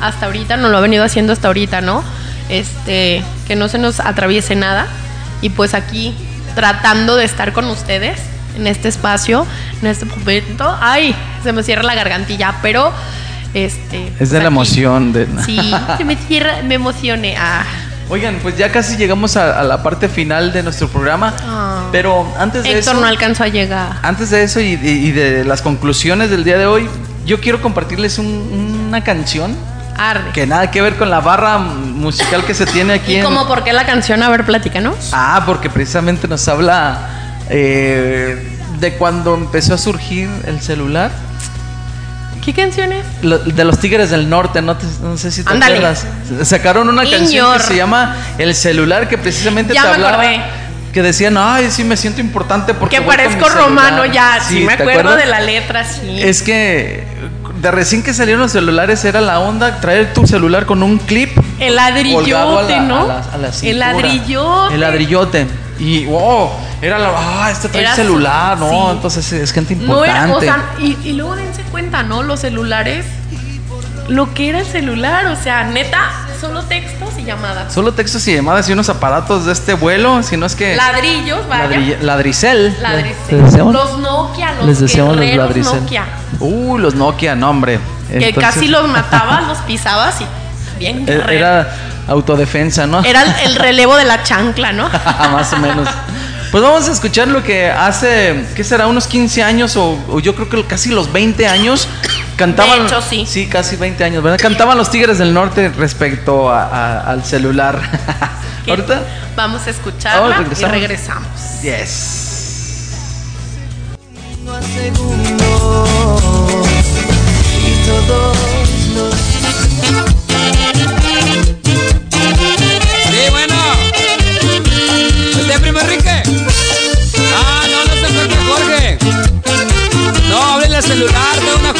hasta ahorita, no lo ha venido haciendo hasta ahorita, ¿no? Este, que no se nos atraviese nada. Y pues aquí, tratando de estar con ustedes en este espacio, en este momento. Ay, se me cierra la gargantilla, pero este. Es pues de la aquí. emoción. De... Sí, se me cierra, me emocioné. Ah. Oigan, pues ya casi llegamos a, a la parte final de nuestro programa. Ah. Pero antes de Héctor eso. no alcanzó a llegar. Antes de eso y, de las conclusiones del día de hoy, yo quiero compartirles un- una canción Arre. que nada que ver con la barra musical que se tiene aquí ¿Y en... como por qué la canción? A ver, platícanos. Ah, porque precisamente nos habla eh, de cuando empezó a surgir el celular. ¿Qué canción es? Lo- de los Tigres del Norte, no, te- no sé si te Ándale. acuerdas. Sacaron una canción que se llama El celular, que precisamente Ya te me hablaba. acordé. Que decían, ay, sí me siento importante porque. que parezco romano celular". ya. Sí, me ¿te acuerdo de la letra, sí. Es que de recién que salieron los celulares era la onda traer tu celular con un clip. El ladrillote, la- ¿no? a la- a la el ladrillote. El ladrillote. Y wow, era la. Ah, este trae Era celular, su- ¿no? sí. Entonces es gente No importante. era, o sea, y, y luego dense cuenta, ¿no? Los celulares, lo que era el celular, o sea, neta, solo textos y llamadas. Solo textos y llamadas y unos aparatos de este vuelo, si no es que. Ladrillos, vaya. Ladrille- ladricel. Ladricel. Los Nokia, los Les decíamos los ladricel. Nokia. Uh, los Nokia, no, hombre. Que casi los [LAUGHS] matabas, los pisabas y bien guerrero. Era autodefensa, ¿no? Era el, el relevo de la [LAUGHS] chancla, ¿no? [LAUGHS] Más o menos. Pues vamos a escuchar lo que hace, ¿qué será? Unos 15 años o, o yo creo que casi los 20 años cantaban. De hecho, sí. Sí, casi 20 años, ¿verdad? Cantaban los Tigres del Norte respecto a- a- al celular. [LAUGHS] Ahorita. Vamos a escucharla Vamos, regresamos. y regresamos. Yes. segundo a segundo y todos celular de una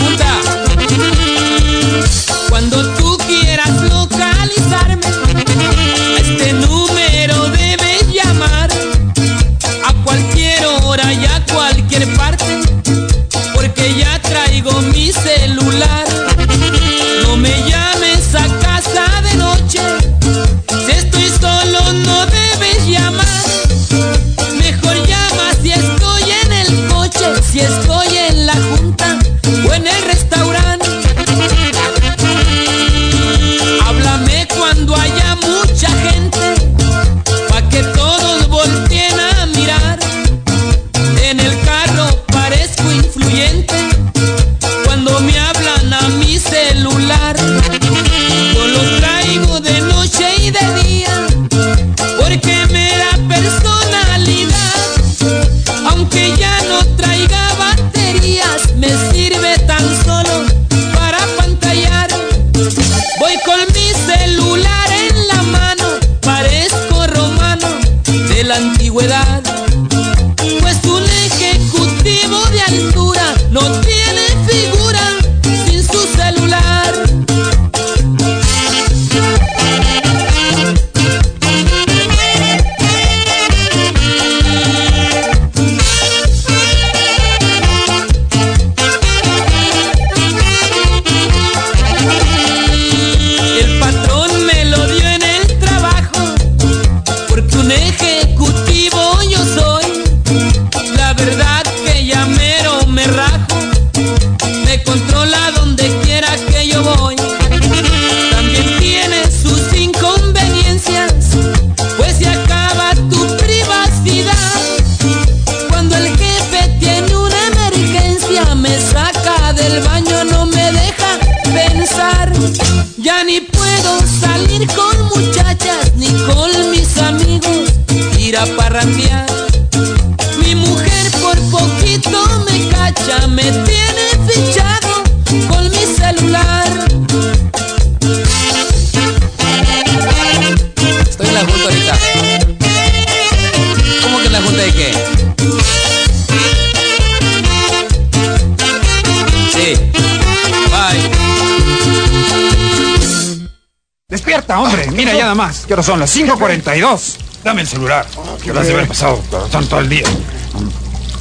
Mira ya nada más. ¿Qué hora son? Las 5.42. Dame el celular. Que lo has de haber pasado todo el día.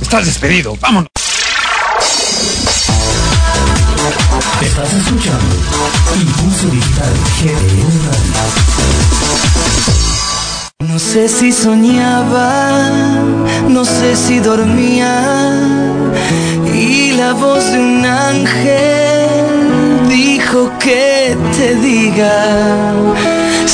Estás despedido. Vámonos. Estás escuchando Impulso Digital GDL Radio. No sé si soñaba, no sé si dormía y la voz de un ángel dijo que te diga,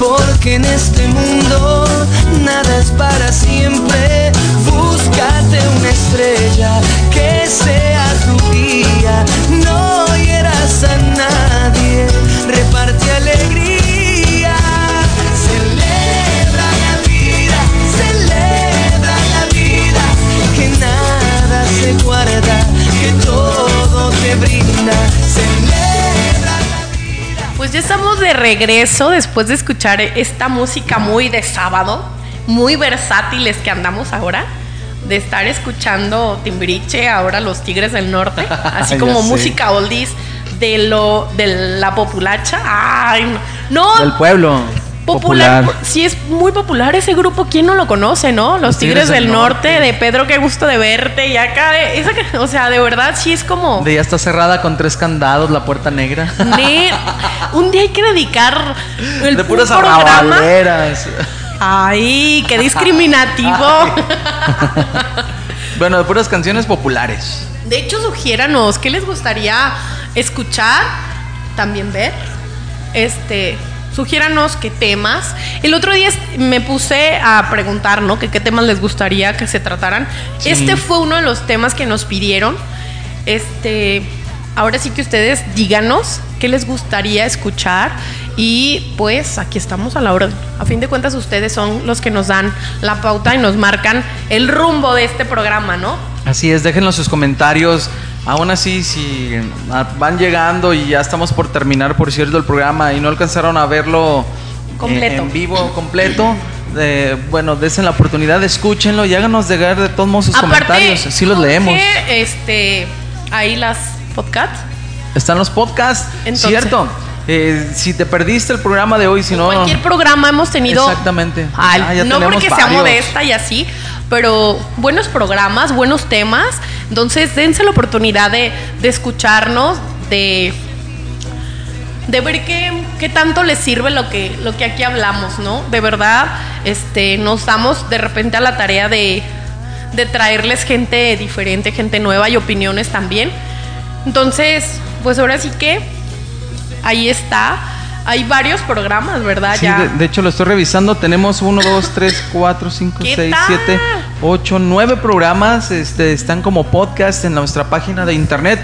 porque en este mundo nada es para siempre. Búscate una estrella que sea tu guía, no hieras a nadie, reparte alegría. Celebra la vida, celebra la vida, que nada se guarda, que todo te brinda. Celebra Pues ya estamos de regreso después de escuchar esta música muy de sábado, muy versátiles que andamos ahora, de estar escuchando Timbiriche, ahora los Tigres del Norte, [LAUGHS] así como música oldies de lo de la populacha. Ay, no. Del pueblo. Popular, sí es muy popular ese grupo, ¿quién no lo conoce, no? Los, Tigres, del, norte, de Pedro, qué gusto de verte, y acá, de- esa que- o sea, de verdad sí es como... De ya está cerrada con tres candados la puerta negra. Ne- un día hay que dedicar el de puras programa. Ay, qué discriminativo. [LAUGHS] Bueno, de puras canciones populares. De hecho, sugiéranos qué les gustaría escuchar, también ver. Este, sugiéranos qué temas. El otro día me puse a preguntar, ¿no? Que qué temas les gustaría que se trataran. Sí. Este fue uno de los temas que nos pidieron. Este, ahora sí que ustedes díganos qué les gustaría escuchar y pues aquí estamos a la hora. A fin de cuentas ustedes son los que nos dan la pauta y nos marcan el rumbo de este programa, ¿no? Así es, déjenos sus comentarios. Aún así, si van llegando y ya estamos por terminar, por cierto, el programa y no alcanzaron a verlo eh, Completo. en vivo, completo, eh, bueno, desen la oportunidad, escúchenlo y háganos llegar de todos modos sus comentarios. Sí los leemos. Este, ahí las podcasts. Están los podcasts, Entonces- cierto. Eh, si te perdiste el programa de hoy, si no... Cualquier programa hemos tenido. Exactamente. Ay, Ah, no porque sea varios. modesta y así, pero buenos programas, buenos temas. Entonces, dense la oportunidad de, de escucharnos, de, de ver qué, qué tanto les sirve lo que, lo que aquí hablamos, ¿no? De verdad, este, nos damos de repente a la tarea de, de traerles gente diferente, gente nueva y opiniones también. Entonces, pues ahora sí que ahí está. Hay varios programas, ¿verdad? Sí, de, de hecho lo estoy revisando. Tenemos 1, 2, 3, 4, 5, ¿Qué 6, tal? 7, 8, 9 programas. Este, están como podcast en nuestra página de internet.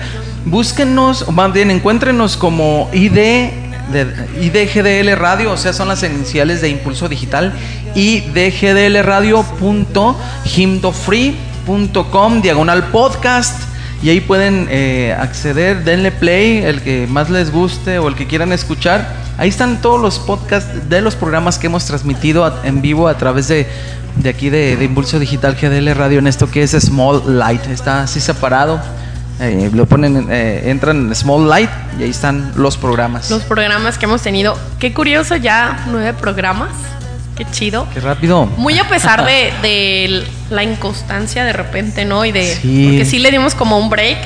Búsquenos, o más bien encuéntrenos como ID, de, IDGDL Radio, o sea, son las iniciales de Impulso Digital. idgdlradio.himdofree.com, diagonal podcast. Y ahí pueden eh, acceder, denle play, el que más les guste o el que quieran escuchar. Ahí están todos los podcasts de los programas que hemos transmitido a- en vivo a través de, de aquí de, de Impulso Digital GDL Radio en esto que es Small Light. Está así separado. Eh, lo ponen, eh, entran en Small Light y ahí están los programas. Los programas que hemos tenido. Qué curioso, ya nueve programas. Qué chido. Qué rápido. Muy a pesar de, de la inconstancia de repente, ¿no? Y de. [LAUGHS] Sí. Porque sí le dimos como un break.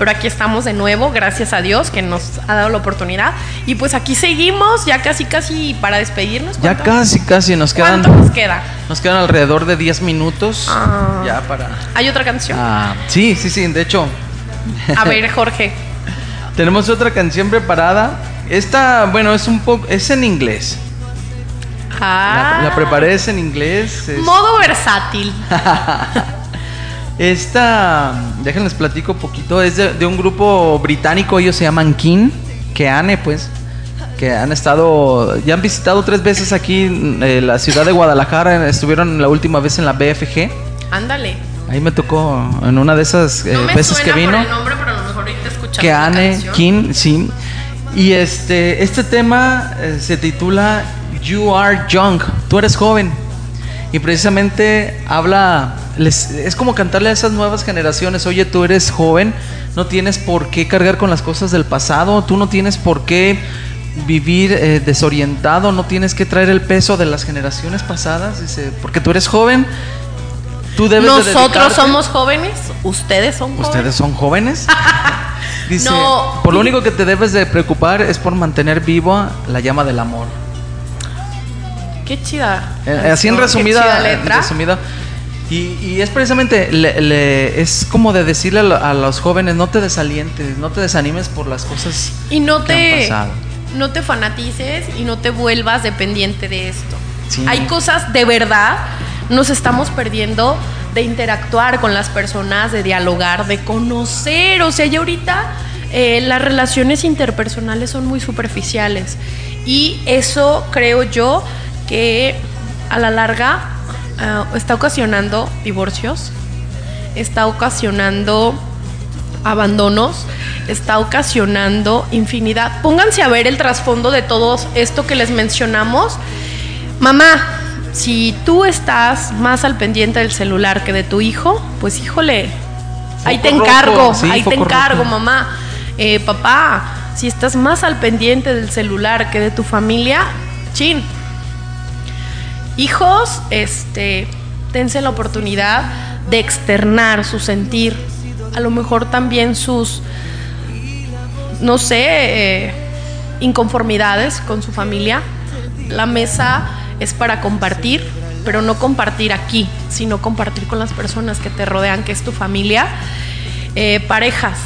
Pero aquí estamos de nuevo, gracias a Dios que nos ha dado la oportunidad. Y pues aquí seguimos, ya casi, casi para despedirnos. Ya ¿Cuánto- casi, casi nos quedan. ¿Cuánto nos queda? Nos quedan alrededor de 10 minutos. Ah. Ya para. Hay otra canción. Ah, sí, sí, sí. De hecho, A ver, [LAUGHS] Jorge. Tenemos otra canción preparada. Esta, bueno, es un poco, es en inglés. Ah, La, la preparé es en inglés. es- Modo versátil. [LAUGHS] Esta, déjenles platico poquito, es de, de un grupo británico, ellos se llaman King, Keane, pues, que han estado, ya han visitado tres veces aquí eh, la ciudad de Guadalajara, estuvieron la última vez en la BFG. Ándale. Ahí me tocó en una de esas eh, No me veces que vino. por el nombre, pero a lo mejor ahorita que la Anne canción. King, sí. Y este, este tema eh, se titula You Are Young, tú eres joven. Y precisamente habla, les- es como cantarle a esas nuevas generaciones, oye, tú eres joven, no tienes por qué cargar con las cosas del pasado, tú no tienes por qué vivir eh, desorientado, no tienes que traer el peso de las generaciones pasadas, dice, porque tú eres joven, tú debes de Nosotros somos jóvenes, ustedes son jóvenes. ¿Ustedes son jóvenes? [LAUGHS] Dice, No. por lo único que te debes de preocupar es por mantener viva la llama del amor. Qué chida. Eh, así en Qué resumida, chida en letra. resumida. Y, y es precisamente, le- le- es como de decirle a, lo- a los jóvenes, no te desalientes, no te desanimes por las cosas Y no que han te, pasado. no te fanatices y no te vuelvas dependiente de esto. Sí. Hay cosas de verdad, nos estamos perdiendo de interactuar con las personas, de dialogar, de conocer. O sea, ya ahorita eh, las relaciones interpersonales son muy superficiales. Y eso creo yo que a la larga ah, está ocasionando divorcios, está ocasionando abandonos, está ocasionando infinidad. Pónganse a ver el trasfondo de todo esto que les mencionamos. Mamá, si tú estás más al pendiente del celular que de tu hijo, pues híjole, ahí te encargo, sí, ahí te encargo, rojo. mamá. Eh, papá, si estás más al pendiente del celular que de tu familia, chin, Hijos, este, dense la oportunidad de externar su sentir, a lo mejor también sus, no sé, eh, inconformidades con su familia. La mesa es para compartir, pero no compartir aquí, sino compartir con las personas que te rodean, que es tu familia. Eh, parejas,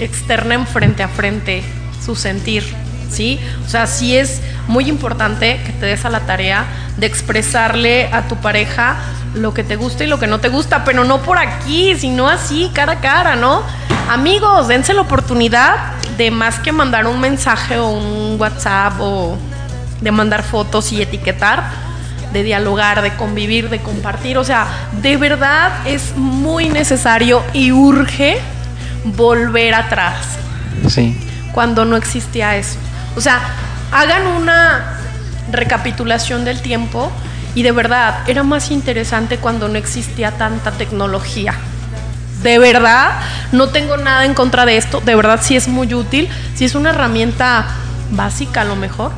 externen frente a frente su sentir, ¿sí? O sea, sí es muy importante que te des a la tarea de expresarle a tu pareja lo que te gusta y lo que no te gusta, pero no por aquí, sino así, cara a cara, ¿no? Amigos, dense la oportunidad de más que mandar un mensaje o un WhatsApp o de mandar fotos y etiquetar, de dialogar, de convivir, de compartir. O sea, de verdad es muy necesario y urge volver atrás Sí. cuando no existía eso. O sea, hagan una recapitulación del tiempo y de verdad era más interesante cuando no existía tanta tecnología. De verdad, no tengo nada en contra de esto, de verdad sí es muy útil, sí es una herramienta básica a lo mejor,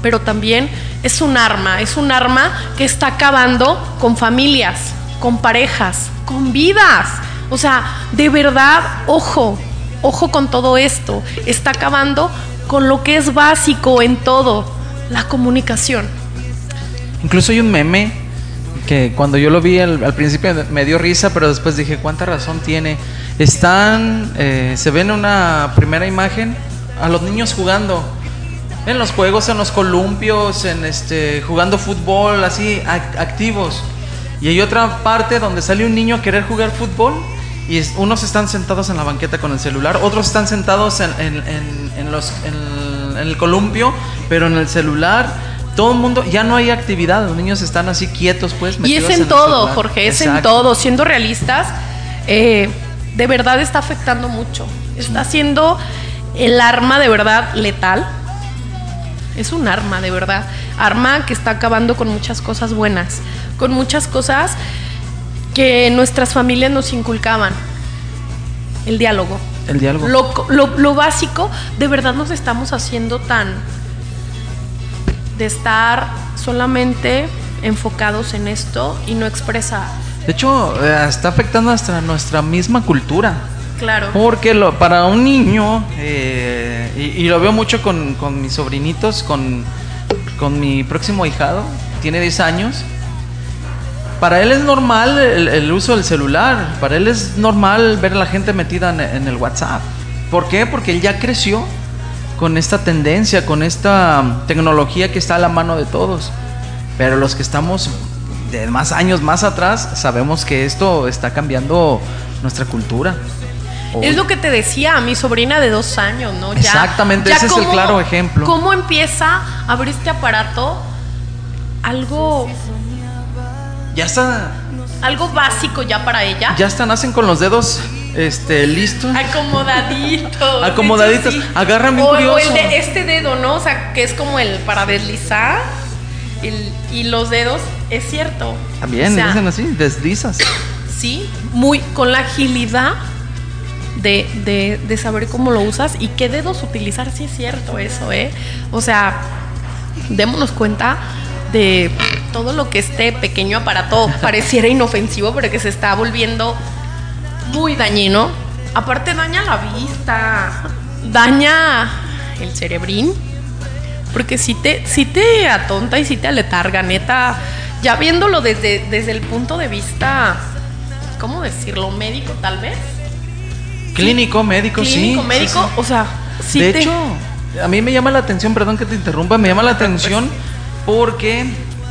pero también es un arma, es un arma que está acabando con familias, con parejas, con vidas. O sea, de verdad, ojo, ojo con todo esto. Está acabando con lo que es básico en todo, la comunicación. Incluso hay un meme que cuando yo lo vi al, al principio me dio risa, pero después dije, ¿cuánta razón tiene? Están, eh, se ve en una primera imagen a los niños jugando en los juegos, en los columpios, en este, jugando fútbol, así, ac- activos. Y hay otra parte donde sale un niño a querer jugar fútbol y es- unos están sentados en la banqueta con el celular, otros están sentados en, en- en- en los, en, en el columpio, pero en el celular. Todo el mundo, ya no hay actividad, los niños están así quietos, pues. Y es en todo. Jorge, es en todo. Siendo realistas, eh, de verdad está afectando mucho. Está siendo el arma de verdad letal. Es un arma, de verdad. Arma que está acabando con muchas cosas buenas, con muchas cosas que nuestras familias nos inculcaban. El diálogo. El diálogo. Lo, lo- lo básico, de verdad nos estamos haciendo tan de estar solamente enfocados en esto y no expresar. De hecho, eh, está afectando hasta nuestra misma cultura. Claro. Porque lo, para un niño, eh, y, y lo veo mucho con, con mis sobrinitos, con, con mi próximo hijado, tiene 10 años, para él es normal el, el uso del celular, para él es normal ver a la gente metida en, en el WhatsApp. ¿Por qué? Porque él ya creció con esta tendencia, con esta um, tecnología que está a la mano de todos. Pero los que estamos de más años más atrás, sabemos que esto está cambiando nuestra cultura. Es lo que te decía a mi sobrina de dos años, ¿no? Ya- Exactamente, ya ese es el claro ejemplo. ¿Cómo empieza a ver este aparato? Algo, Ya está, algo básico ya para ella. ya hasta nacen con los dedos este, listos. Acomodaditos. Acomodaditos. Agarran bien o, o curioso. el de este dedo, ¿no? O sea, que es como el para deslizar. el- y los dedos, es cierto. También, O sea, dicen así, deslizas. Sí, muy con la agilidad de, de- de saber cómo lo usas y qué dedos utilizar, sí es cierto eso, ¿eh? O sea, démonos cuenta de todo lo que este pequeño aparato [LAUGHS] pareciera inofensivo, pero que se está volviendo muy dañino. Aparte daña la vista, daña el cerebrín, Porque si te, si te atonta y si te aletarga, neta, ya viéndolo desde, desde el punto de vista, ¿cómo decirlo? Médico, tal vez. Clínico, médico, sí. Clínico, médico, sí. o sea, sí de te- hecho, a mí me llama la atención, perdón que te interrumpa, me llama la atención porque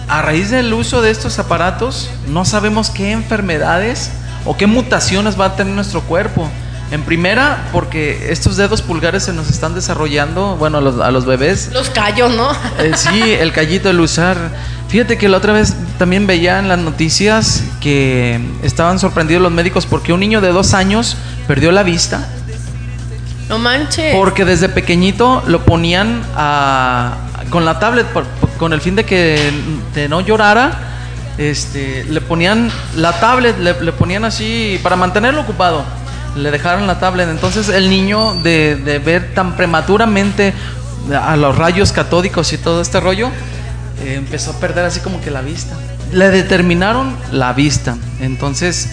a raíz del uso de estos aparatos no sabemos qué enfermedades o qué mutaciones va a tener nuestro cuerpo. En primera, porque estos dedos pulgares se nos están desarrollando, bueno, a los, a los bebés. los callos, ¿no? Eh, sí, el callito, el usar. Fíjate que la otra vez también veía en las noticias que estaban sorprendidos los médicos porque un niño de dos años perdió la vista. No manches. Porque desde pequeñito lo ponían a- con la tablet con el fin de que no llorara. Este, le ponían la tablet, le, ponían así para mantenerlo ocupado. Le dejaron la tablet. Entonces el niño de, de ver tan prematuramente a los rayos catódicos y todo este rollo, eh, empezó a perder así como que la vista. Le determinaron la vista. Entonces,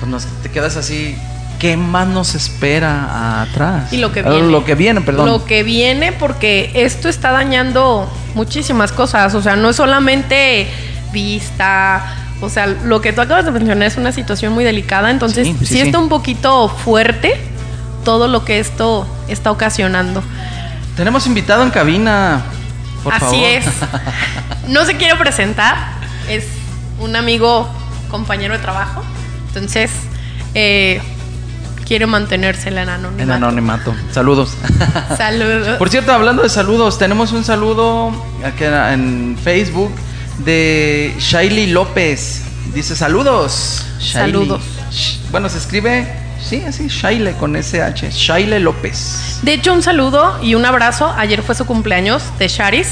pues nos, te quedas así. ¿Qué más nos espera atrás? Y lo que Ah, viene. Lo que viene, perdón. Lo que viene porque esto está dañando muchísimas cosas. O sea, no es solamente vista. O sea, lo que tú acabas de mencionar es una situación muy delicada. Entonces, Sí, sí, sí, sí. está un poquito fuerte todo lo que esto está ocasionando. Tenemos invitado en cabina. Por Así favor. es. [LAUGHS] No se quiere presentar. Es un amigo, compañero de trabajo. Entonces, eh, quiere mantenerse en el anonimato. En anonimato. Saludos. [LAUGHS] Saludos. Por cierto, hablando de saludos, tenemos un saludo aquí en Facebook de Shailey López. Dice saludos. Saludos. Bueno, se escribe, sí, así, Shaile con SH. Shaile López. De hecho, un saludo y un abrazo. Ayer fue su cumpleaños de Charis.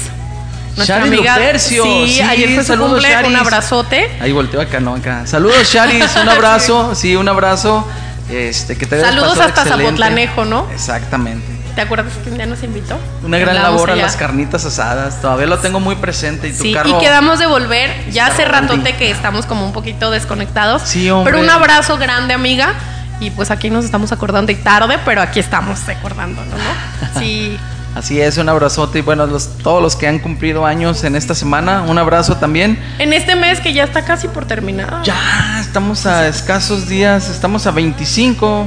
Nuestra Charis amiga. Sí, Sí, ayer fue su saludos, cumple. Charis. Un abrazote. Ahí volteo acá, no, acá. Saludos, Charis, un [LAUGHS] abrazo. Sí, un abrazo. Este, que te Saludos hasta excelente. Zapotlanejo, ¿no? Exactamente. ¿Te acuerdas que un día nos invitó? Una gran labor a las carnitas asadas. Todavía lo tengo muy presente. Y tu Sí, carro. y quedamos de volver. Ya hace ratote que estamos como un poquito desconectados. Sí, hombre. Pero un abrazo grande, amiga. Y pues aquí nos estamos acordando y tarde, pero aquí estamos recordándonos, ¿no? [LAUGHS] Sí. Así es, un abrazote. Y bueno, los- todos los que han cumplido años en esta semana, un abrazo también. En este mes que ya está casi por terminar. Ya estamos a escasos días, estamos a 25.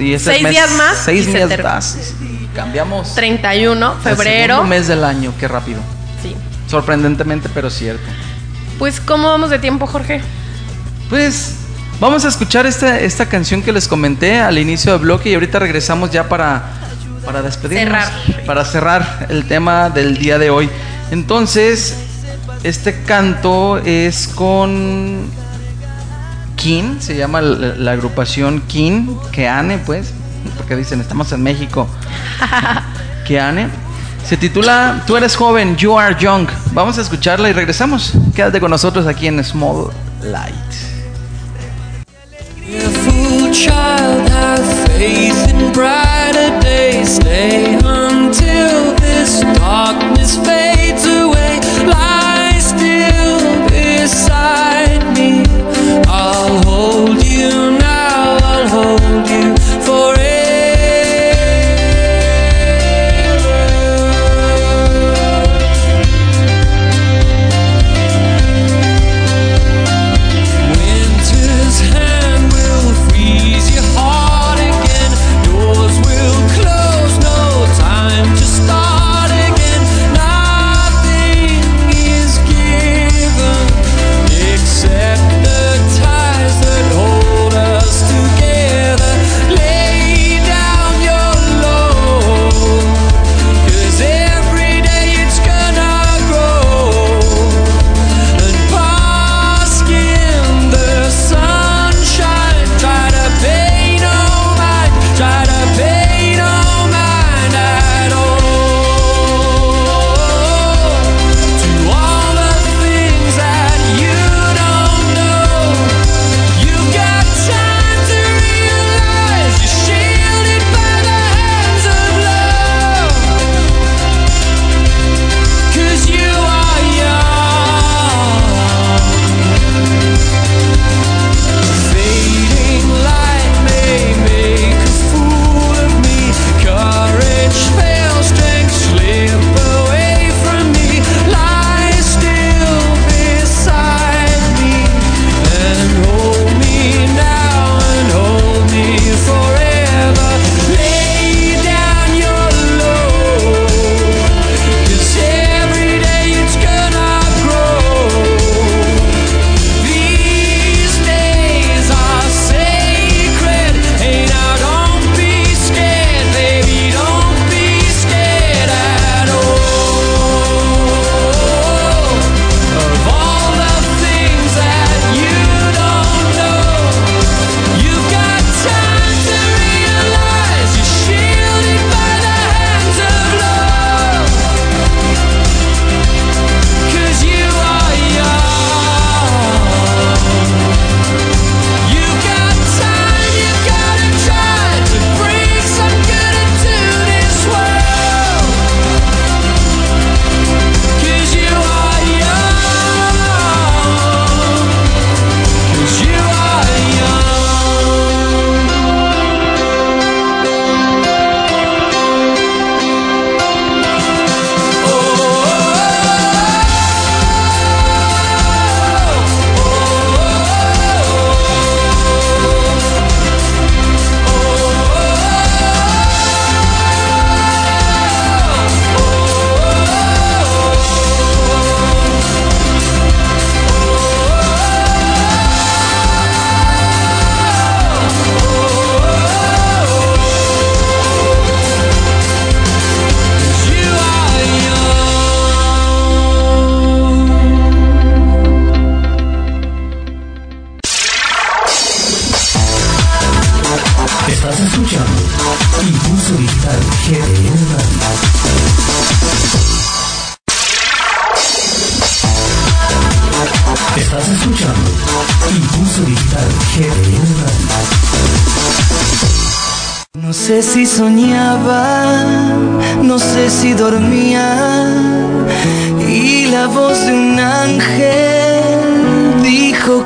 Y este Seis mes- días más Seis y días más. Y cambiamos. 31, el febrero. segundo mes del año, qué rápido. Sí. Sorprendentemente, pero cierto. Pues, ¿cómo vamos de tiempo, Jorge? Pues vamos a escuchar esta, esta canción que les comenté al inicio del bloque y ahorita regresamos ya para, para despedirnos. Cerrar. Para cerrar el tema del día de hoy. Entonces, este canto es con Kin, se llama la, la agrupación Kin, Keane, pues, porque dicen estamos en México. [LAUGHS] Keane. Se titula Tú eres joven, You are young. Vamos a escucharla y regresamos. Quédate con nosotros aquí en Small Light. Child, have faith in brighter days. Stay until this darkness fades away. Lie still beside me. I'll hold you now, I'll hold you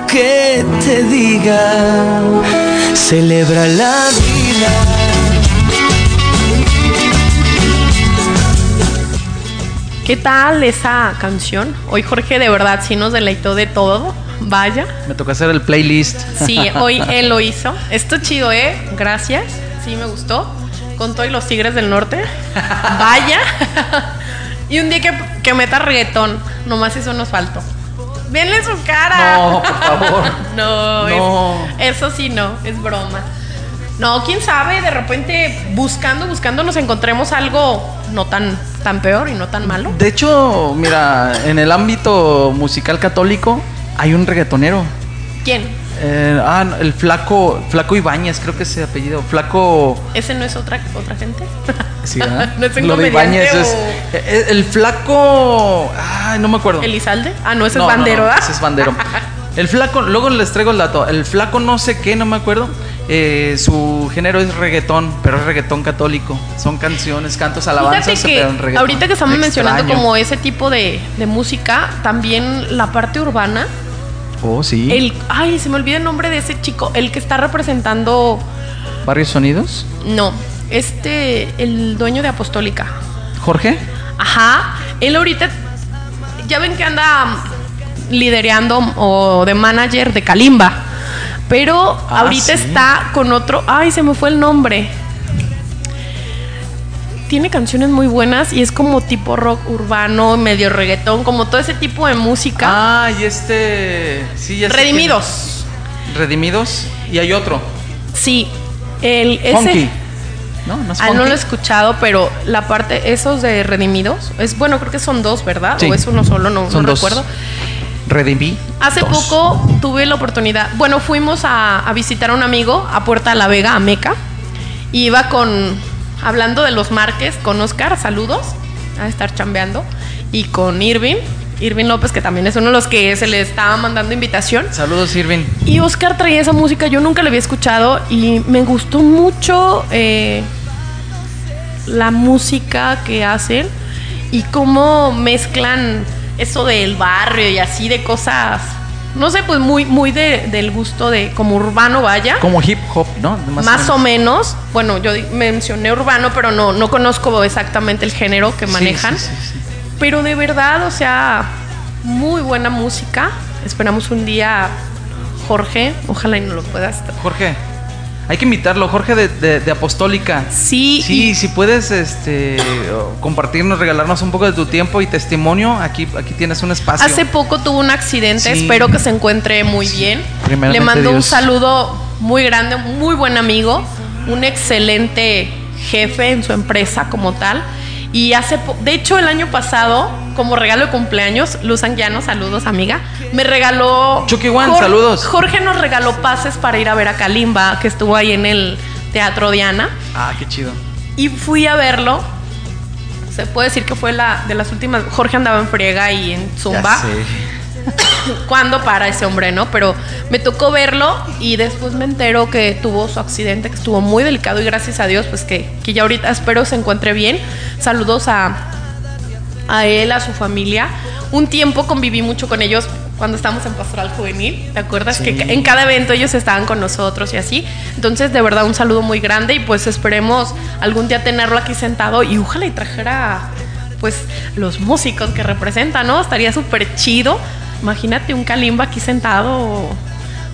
que te diga, celebra la vida. ¿Qué tal esa canción? Hoy Jorge de verdad sí nos deleitó de todo. Vaya. Me tocó hacer el playlist. Sí, hoy [LAUGHS] él lo hizo. Esto chido, ¿eh? Gracias. Sí, me gustó. Con todo y los Tigres del Norte. [LAUGHS] Vaya. [LAUGHS] y un día que, que meta reggaetón. Nomás eso nos faltó. Venle su cara. No, por favor. no, [LAUGHS] No. es- eso sí no, es broma. No, quién sabe, de repente buscando, buscando nos encontremos algo no tan, tan peor y no tan malo. De hecho, mira, en el ámbito musical católico hay un reggaetonero. ¿Quién? Eh, ah, el flaco, flaco Ibáñez, creo que es ese apellido. Flaco. ¿Ese no es otra, otra gente? [LAUGHS] Sí. [LAUGHS] ¿No es un Lo de Ibáñez es. o- eh, El flaco. Ay, no me acuerdo. ¿Elizalde? Ah, no, ese No, es bandero, no, ese es bandero. [LAUGHS] El flaco, luego les traigo el dato. El flaco no sé qué, no me acuerdo. eh, su género es reggaetón, pero es reggaetón católico. Son canciones, cantos, alabanzas, Fíjate que pero en reggaetón. ahorita que estamos mencionando como ese tipo de, de música, también la parte urbana, Oh, sí. el, ay, se me olvida el nombre de ese chico, el que está representando, Barrios Sonidos. no, este, el dueño de Apostólica. Jorge. Ajá, él ahorita, ya ven que anda lidereando o de manager de Kalimba, pero Ah, ahorita sí. está con otro, ay, se me fue el nombre. Tiene canciones muy buenas y es como tipo rock urbano, medio reggaetón, como todo ese tipo de música. Ah, y este. Sí, ya Redimidos. Redimidos. Y hay otro. Sí, el ese Funky. ¿No? ¿No es Ah, no lo he escuchado, pero la parte, esos de Redimidos, es bueno, creo que son dos, ¿verdad? Sí. O es uno solo, no, Son no dos. recuerdo. Redimí. Hace dos. poco tuve la oportunidad, bueno, fuimos a, a visitar a un amigo a Puerta de la Vega, a Meca, y iba con, hablando de los Márquez, con Oscar, saludos, a estar chambeando, y con Irving, Irving López, que también es uno de los que se le estaba mandando invitación. Saludos, Irving. Y Oscar traía esa música, yo nunca la había escuchado y me gustó mucho eh, la música que hacen y cómo mezclan eso del barrio y así de cosas, no sé, pues muy, muy de- del gusto de como urbano vaya. Como hip hop, ¿no? Más, o menos. Bueno, yo mencioné urbano, pero no, no conozco exactamente el género que manejan. sí, sí, sí. Pero de verdad, o sea, muy buena música. Esperamos un día, Jorge, ojalá y no lo puedas. Jorge. Hay que invitarlo, Jorge de, de- de Apostólica. Sí, Sí, y- si puedes este, compartirnos, regalarnos un poco de tu tiempo y testimonio, aquí, aquí tienes un espacio. Hace poco tuvo un accidente, Sí. espero que se encuentre muy Sí, bien. Le mando un saludo muy grande, muy buen amigo, un excelente jefe en su empresa como tal. Y hace, de hecho, el año pasado, como regalo de cumpleaños, Luz Anguiano, saludos amiga, me regaló... Chucky One, Jor- saludos. Jorge nos regaló pases para ir a ver a Kalimba, que estuvo ahí en el Teatro Diana. Ah, qué chido. Y fui a verlo. Se puede decir que fue la de las últimas. Jorge andaba en friega y en zumba. Ya sé. [COUGHS] ¿Cuándo para ese hombre, no? Pero me tocó verlo y después me entero que tuvo su accidente, que estuvo muy delicado y gracias a Dios, pues que, que ya ahorita espero se encuentre bien. Saludos a, a él, a su familia. Un tiempo conviví mucho con ellos cuando estábamos en Pastoral Juvenil. ¿Te acuerdas? Sí. Que en cada evento ellos estaban con nosotros y así. Entonces, de verdad, un saludo muy grande y pues esperemos algún día tenerlo aquí sentado y ojalá y trajera pues los músicos que representa, ¿no? Estaría súper chido. Imagínate un Kalimba aquí sentado o,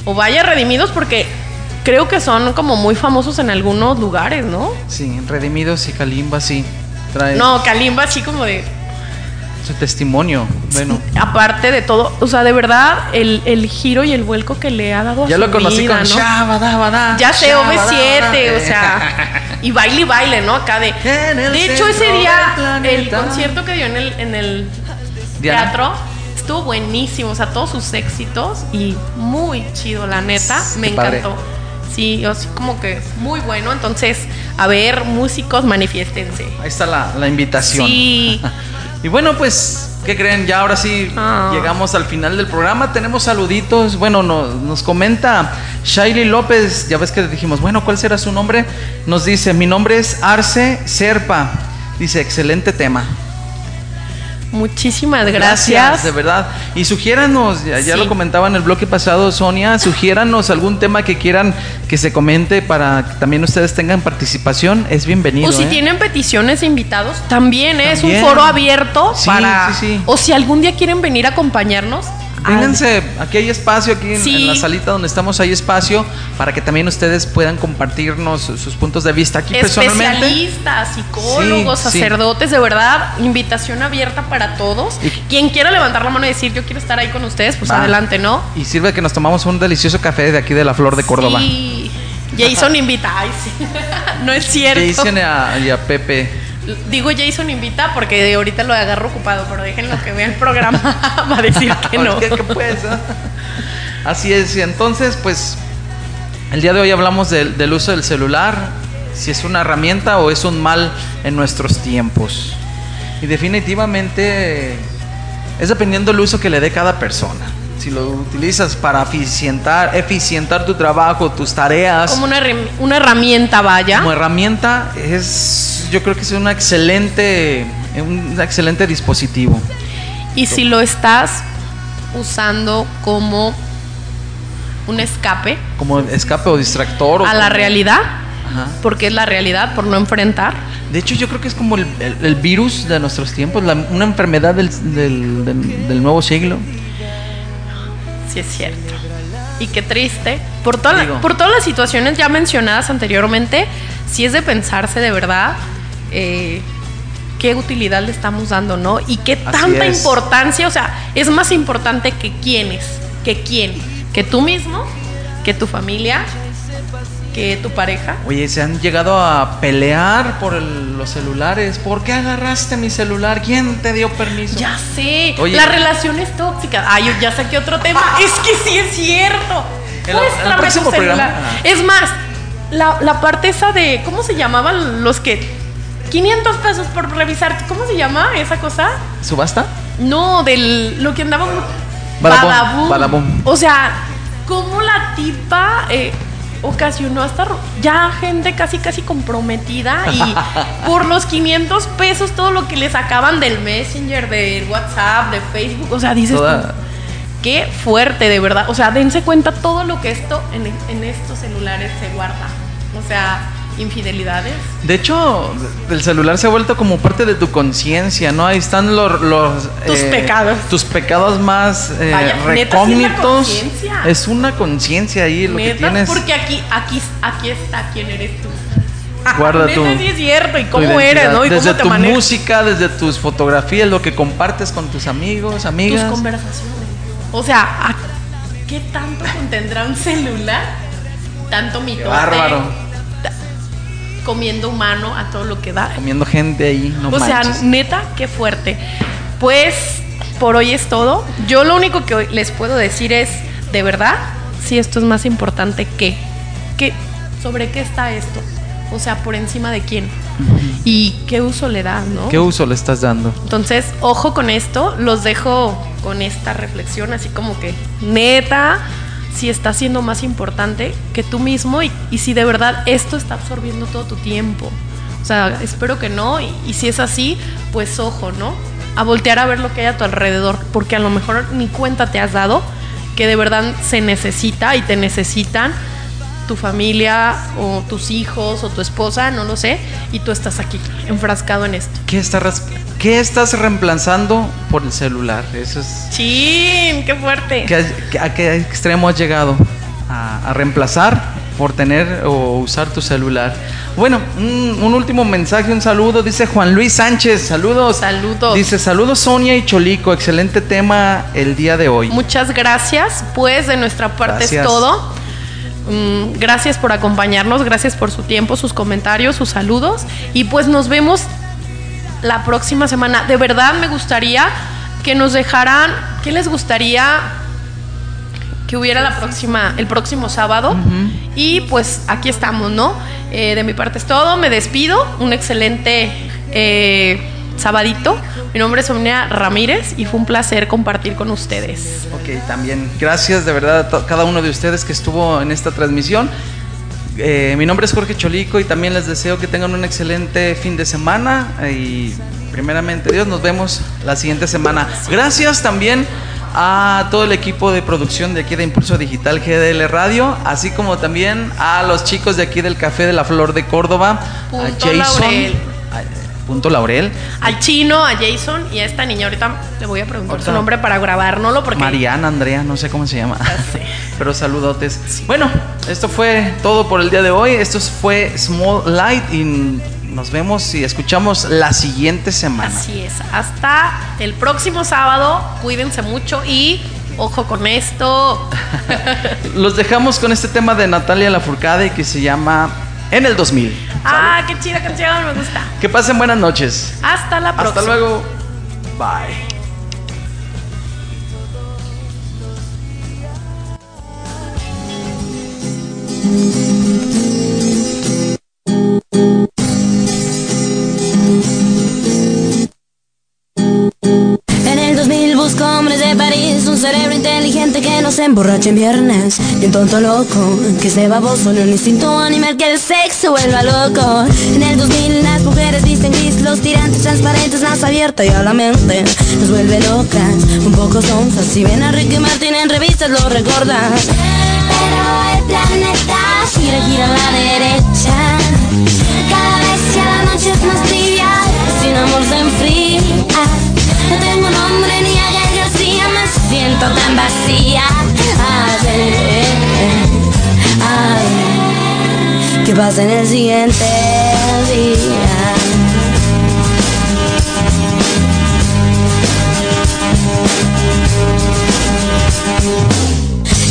o vaya redimidos porque creo que son como muy famosos en algunos lugares, ¿no? Sí, Redimidos y Kalimba, sí. Trae No, Kalimba así como de su testimonio. Bueno, aparte de todo, o sea, de verdad, el, el giro y el vuelco que le ha dado a ya su lo conocí vida, con ¿no? Ya sé, Shabadabada. OV7, o sea, y baile y baile, ¿no? Acá de. De hecho, ese día, el concierto que dio en el, en el Diana. teatro estuvo buenísimo, o sea, todos sus éxitos y muy chido, la neta, me Qué padre. encantó. Sí, así como que muy bueno. Entonces, a ver, músicos, manifiéstense. Ahí está la, la invitación. Sí. [LAUGHS] Y bueno, pues, ¿qué creen? Ya ahora sí Ah. llegamos al final del programa. Tenemos saluditos. Bueno, nos, nos comenta Shaili López. Ya ves que dijimos, bueno, ¿cuál será su nombre? Nos dice, mi nombre es Arce Serpa. Dice, excelente tema. Muchísimas gracias. de verdad. Y sugiéranos, ya, ya Sí. lo comentaba en el bloque pasado, Sonia, sugiéranos algún tema que quieran que se comente para que también ustedes tengan participación. Es bienvenido. O si ¿eh? tienen peticiones de invitados, también ¿eh? es un foro abierto Sí, para. sí, sí. O si algún día quieren venir a acompañarnos. Vénganse, aquí hay espacio, aquí en, Sí. en la salita donde estamos hay espacio para que también ustedes puedan compartirnos sus puntos de vista aquí personalmente. Especialistas, psicólogos, Sí, sí. sacerdotes, de verdad, invitación abierta para todos. Y- Quien quiera levantar la mano y decir yo quiero estar ahí con ustedes, pues Va. adelante, ¿no? Y sirve que nos tomamos un delicioso café de aquí de la Flor de Córdoba. Jason invita, ay sí. [LAUGHS] no es cierto. Jason y a, y a Pepe. Digo Jason invita porque ahorita lo agarro ocupado, pero déjenlo que vea el programa [LAUGHS] va a decir que no. Así es, y entonces, pues, el día de hoy hablamos del uso del celular, si es una herramienta o es un mal en nuestros tiempos. Y definitivamente es dependiendo del uso que le dé cada persona. Si lo utilizas para eficientar, eficientar tu trabajo, tus tareas, Como una, una herramienta, vaya. como herramienta, es, yo creo que es una excelente, un excelente dispositivo. Y si lo estás usando como un escape Como escape o distractor. o a la realidad, Ajá. porque es la realidad, por no enfrentar. De hecho, yo creo que es como el, el- el virus de nuestros tiempos, la- una enfermedad del, del- del- del nuevo siglo. Sí, es cierto. Y qué triste. Por, toda la- por todas las situaciones ya mencionadas anteriormente, si es de pensarse de verdad eh, qué utilidad le estamos dando, ¿no? Y qué Así tanta es. importancia, o sea, es más importante que quiénes, que quién, que tú mismo, que tu familia, que tu pareja. Oye, se han llegado a pelear por el- los celulares. ¿Por qué agarraste mi celular? ¿Quién te dio permiso? Ya sé, Oye. las relaciones tóxicas. Ay, yo ya saqué otro tema. [LAUGHS] es que sí es cierto. La- el tu próximo celular. Ah. Es más, la, la parte esa de. ¿Cómo se llamaban los que. 500 pesos por revisar. ¿Cómo se llama esa cosa? ¿Subasta? No, del. Lo que andaba. Badabum, Badabum. badabum. O sea, ¿cómo la tipa. eh, ocasionó hasta ya gente casi casi comprometida y [LAUGHS] por los 500 pesos todo lo que le sacaban del Messenger, del WhatsApp, de Facebook, o sea, dices Toda- qué fuerte de verdad, o sea, dense cuenta todo lo que esto en, en estos celulares se guarda, o sea, infidelidades. De hecho, el celular se ha vuelto como parte de tu conciencia, ¿no? Ahí están los... los, Tus pecados. Tus pecados más eh, Vaya, recógnitos. es una conciencia ahí lo que tienes. porque aquí, aquí, aquí está quién eres tú. [LAUGHS] Guarda Neta, tu- sí es cierto, y cómo eres, ¿no? Y desde cómo te tu manejas. música, desde tus fotografías, lo que compartes con tus amigos, tus amigas. conversaciones. O sea, ¿a ¿qué tanto [LAUGHS] contendrá un celular? Tanto mitote. bárbaro. Comiendo humano a todo lo que da. Comiendo gente ahí, no o sea, neta, qué fuerte. Pues por hoy es todo. Yo lo único que les puedo decir es, de verdad, si esto es más importante que, que sobre qué está esto. O sea, por encima de quién. Y qué uso le das, ¿no? ¿Qué uso le estás dando? Entonces, ojo con esto, los dejo con esta reflexión, así como que, neta, si está siendo más importante que tú mismo y, si de verdad esto está absorbiendo todo tu tiempo. O sea, espero que no, y, si es así, pues ojo, ¿no? A voltear a ver lo que hay a tu alrededor, porque a lo mejor ni cuenta te has dado que de verdad se necesita y te necesitan tu familia o tus hijos o tu esposa, no lo sé, y tú estás aquí enfrascado en esto. ¿Qué, está ¿Qué estás reemplazando por el celular? Eso es. ¡Chin! ¡Qué fuerte! ¿Qué- ¿A qué extremo has llegado? A, a reemplazar por tener o usar tu celular. Bueno, un, un último mensaje, un saludo. Dice Juan Luis Sánchez, saludos. Saludos. Dice, saludos Sonia y Cholico, excelente tema el día de hoy. Muchas gracias. Pues de nuestra parte Gracias. es todo. Mm, gracias por acompañarnos, gracias por su tiempo, sus comentarios, sus saludos. Y pues nos vemos la próxima semana. De verdad me gustaría que nos dejaran, ¿qué les gustaría que hubiera la próxima, el próximo sábado? Y pues aquí estamos, ¿no? Eh, de mi parte es todo, me despido. Un excelente eh, sabadito. Mi nombre es Sonia Ramírez y fue un placer compartir con ustedes. Ok, también gracias de verdad a cada uno de ustedes que estuvo en esta transmisión. Eh, mi nombre es Jorge Cholico y también les deseo que tengan un excelente fin de semana eh, y primeramente Dios nos vemos la siguiente semana. Gracias también a todo el equipo de producción de aquí de Impulso Digital GDL Radio, así como también a los chicos de aquí del Café de la Flor de Córdoba, Punto a Jason, Laurel. Punto Laurel, Al chino, a Jason y a esta niña. Ahorita le voy a preguntar su nombre para grabárnoslo porque. Mariana, Andrea, no sé cómo se llama. [LAUGHS] Pero saludotes. Bueno, esto fue todo por el día de hoy. Esto fue Small Light y nos vemos y escuchamos la siguiente semana. Así es. Hasta el próximo sábado. Cuídense mucho y ojo con esto. [LAUGHS] Los dejamos con este tema de Natalia Lafourcade que se llama En el 2000. ah, qué chida canción, me gusta. Que pasen buenas noches. Hasta la próxima. Hasta luego. Bye. En el 2000 busco hombres de París, un cerebro que no se emborrache en viernes y un tonto loco que se baboso en un instinto animal que el sexo vuelva loco. En el 2000 las mujeres visten gris, los tirantes transparentes, más abierta y a la mente nos vuelve locas, un poco sonzas. Si ven a Ricky Martin en revistas lo recordas. Pero el planeta gira, gira a la derecha. Cada vez que la noche es más tibia, sin amor se enfría. No tengo nombre ni a Gael García, me siento tan vacía. A ver, a ver, ¿qué pasa en el siguiente día?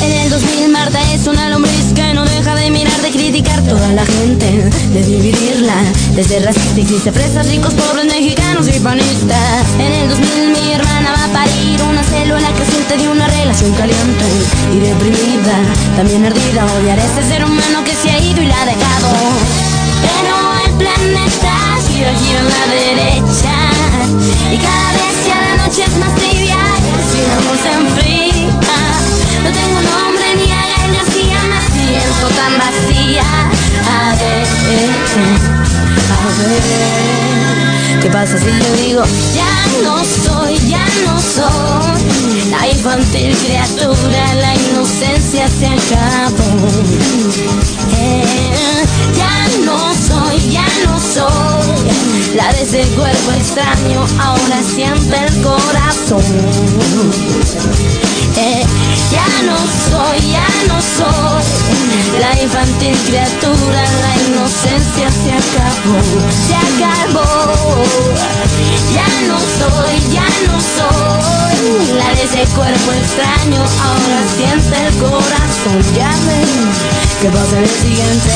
En el 2000 Marta es una lombriz que no de mirar, de criticar toda la gente, de dividirla, desde racista y triste, fresas, ricos, pobres, mexicanos y panistas. En el 2000 mi hermana va a parir una célula creciente de una relación caliente y deprimida, también ardida, odiar a ese ser humano que se ha ido y la ha dejado. Pero el planeta gira, gira a la derecha y cada vez que la noche es más tibia, sin amor se enfría. No tengo nombre ni a Gael García, me siento tan vacía. A ver, a ver, ¿qué pasa si yo digo ya no soy, ya no soy la infantil criatura, la inocencia se acabó. Eh, ya no soy, ya no soy la de ese cuerpo extraño, ahora siente el corazón. Eh, ya no soy, ya no soy la infantil criatura, la inocencia se acabó, se acabó. Ya no soy, ya no soy la de ese cuerpo extraño, ahora siente el corazón, ya ven que pasa en el siguiente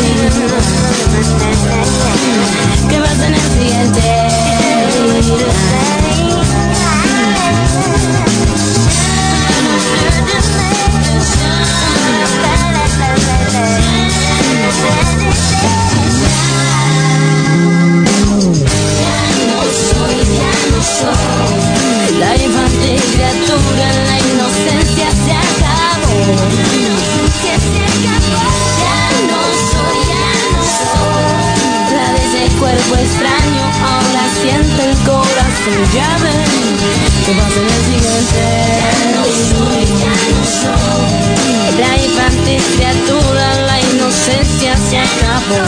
día. ¿Qué pasa en el siguiente La criatura, la inocencia se acabó.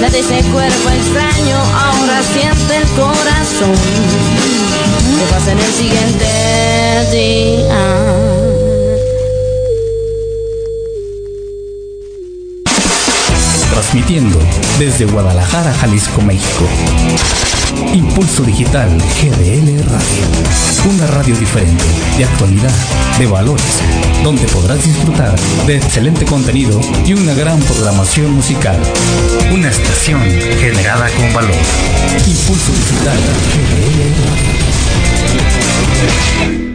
La de ese cuerpo extraño ahora siente el corazón ¿Qué pasa en el siguiente día? Transmitiendo desde Guadalajara, Jalisco, México. Impulso Digital GDL Radio. Una radio diferente, de actualidad, de valores, donde podrás disfrutar de excelente contenido y una gran programación musical. Una estación generada con valor. Impulso Digital GDL Radio.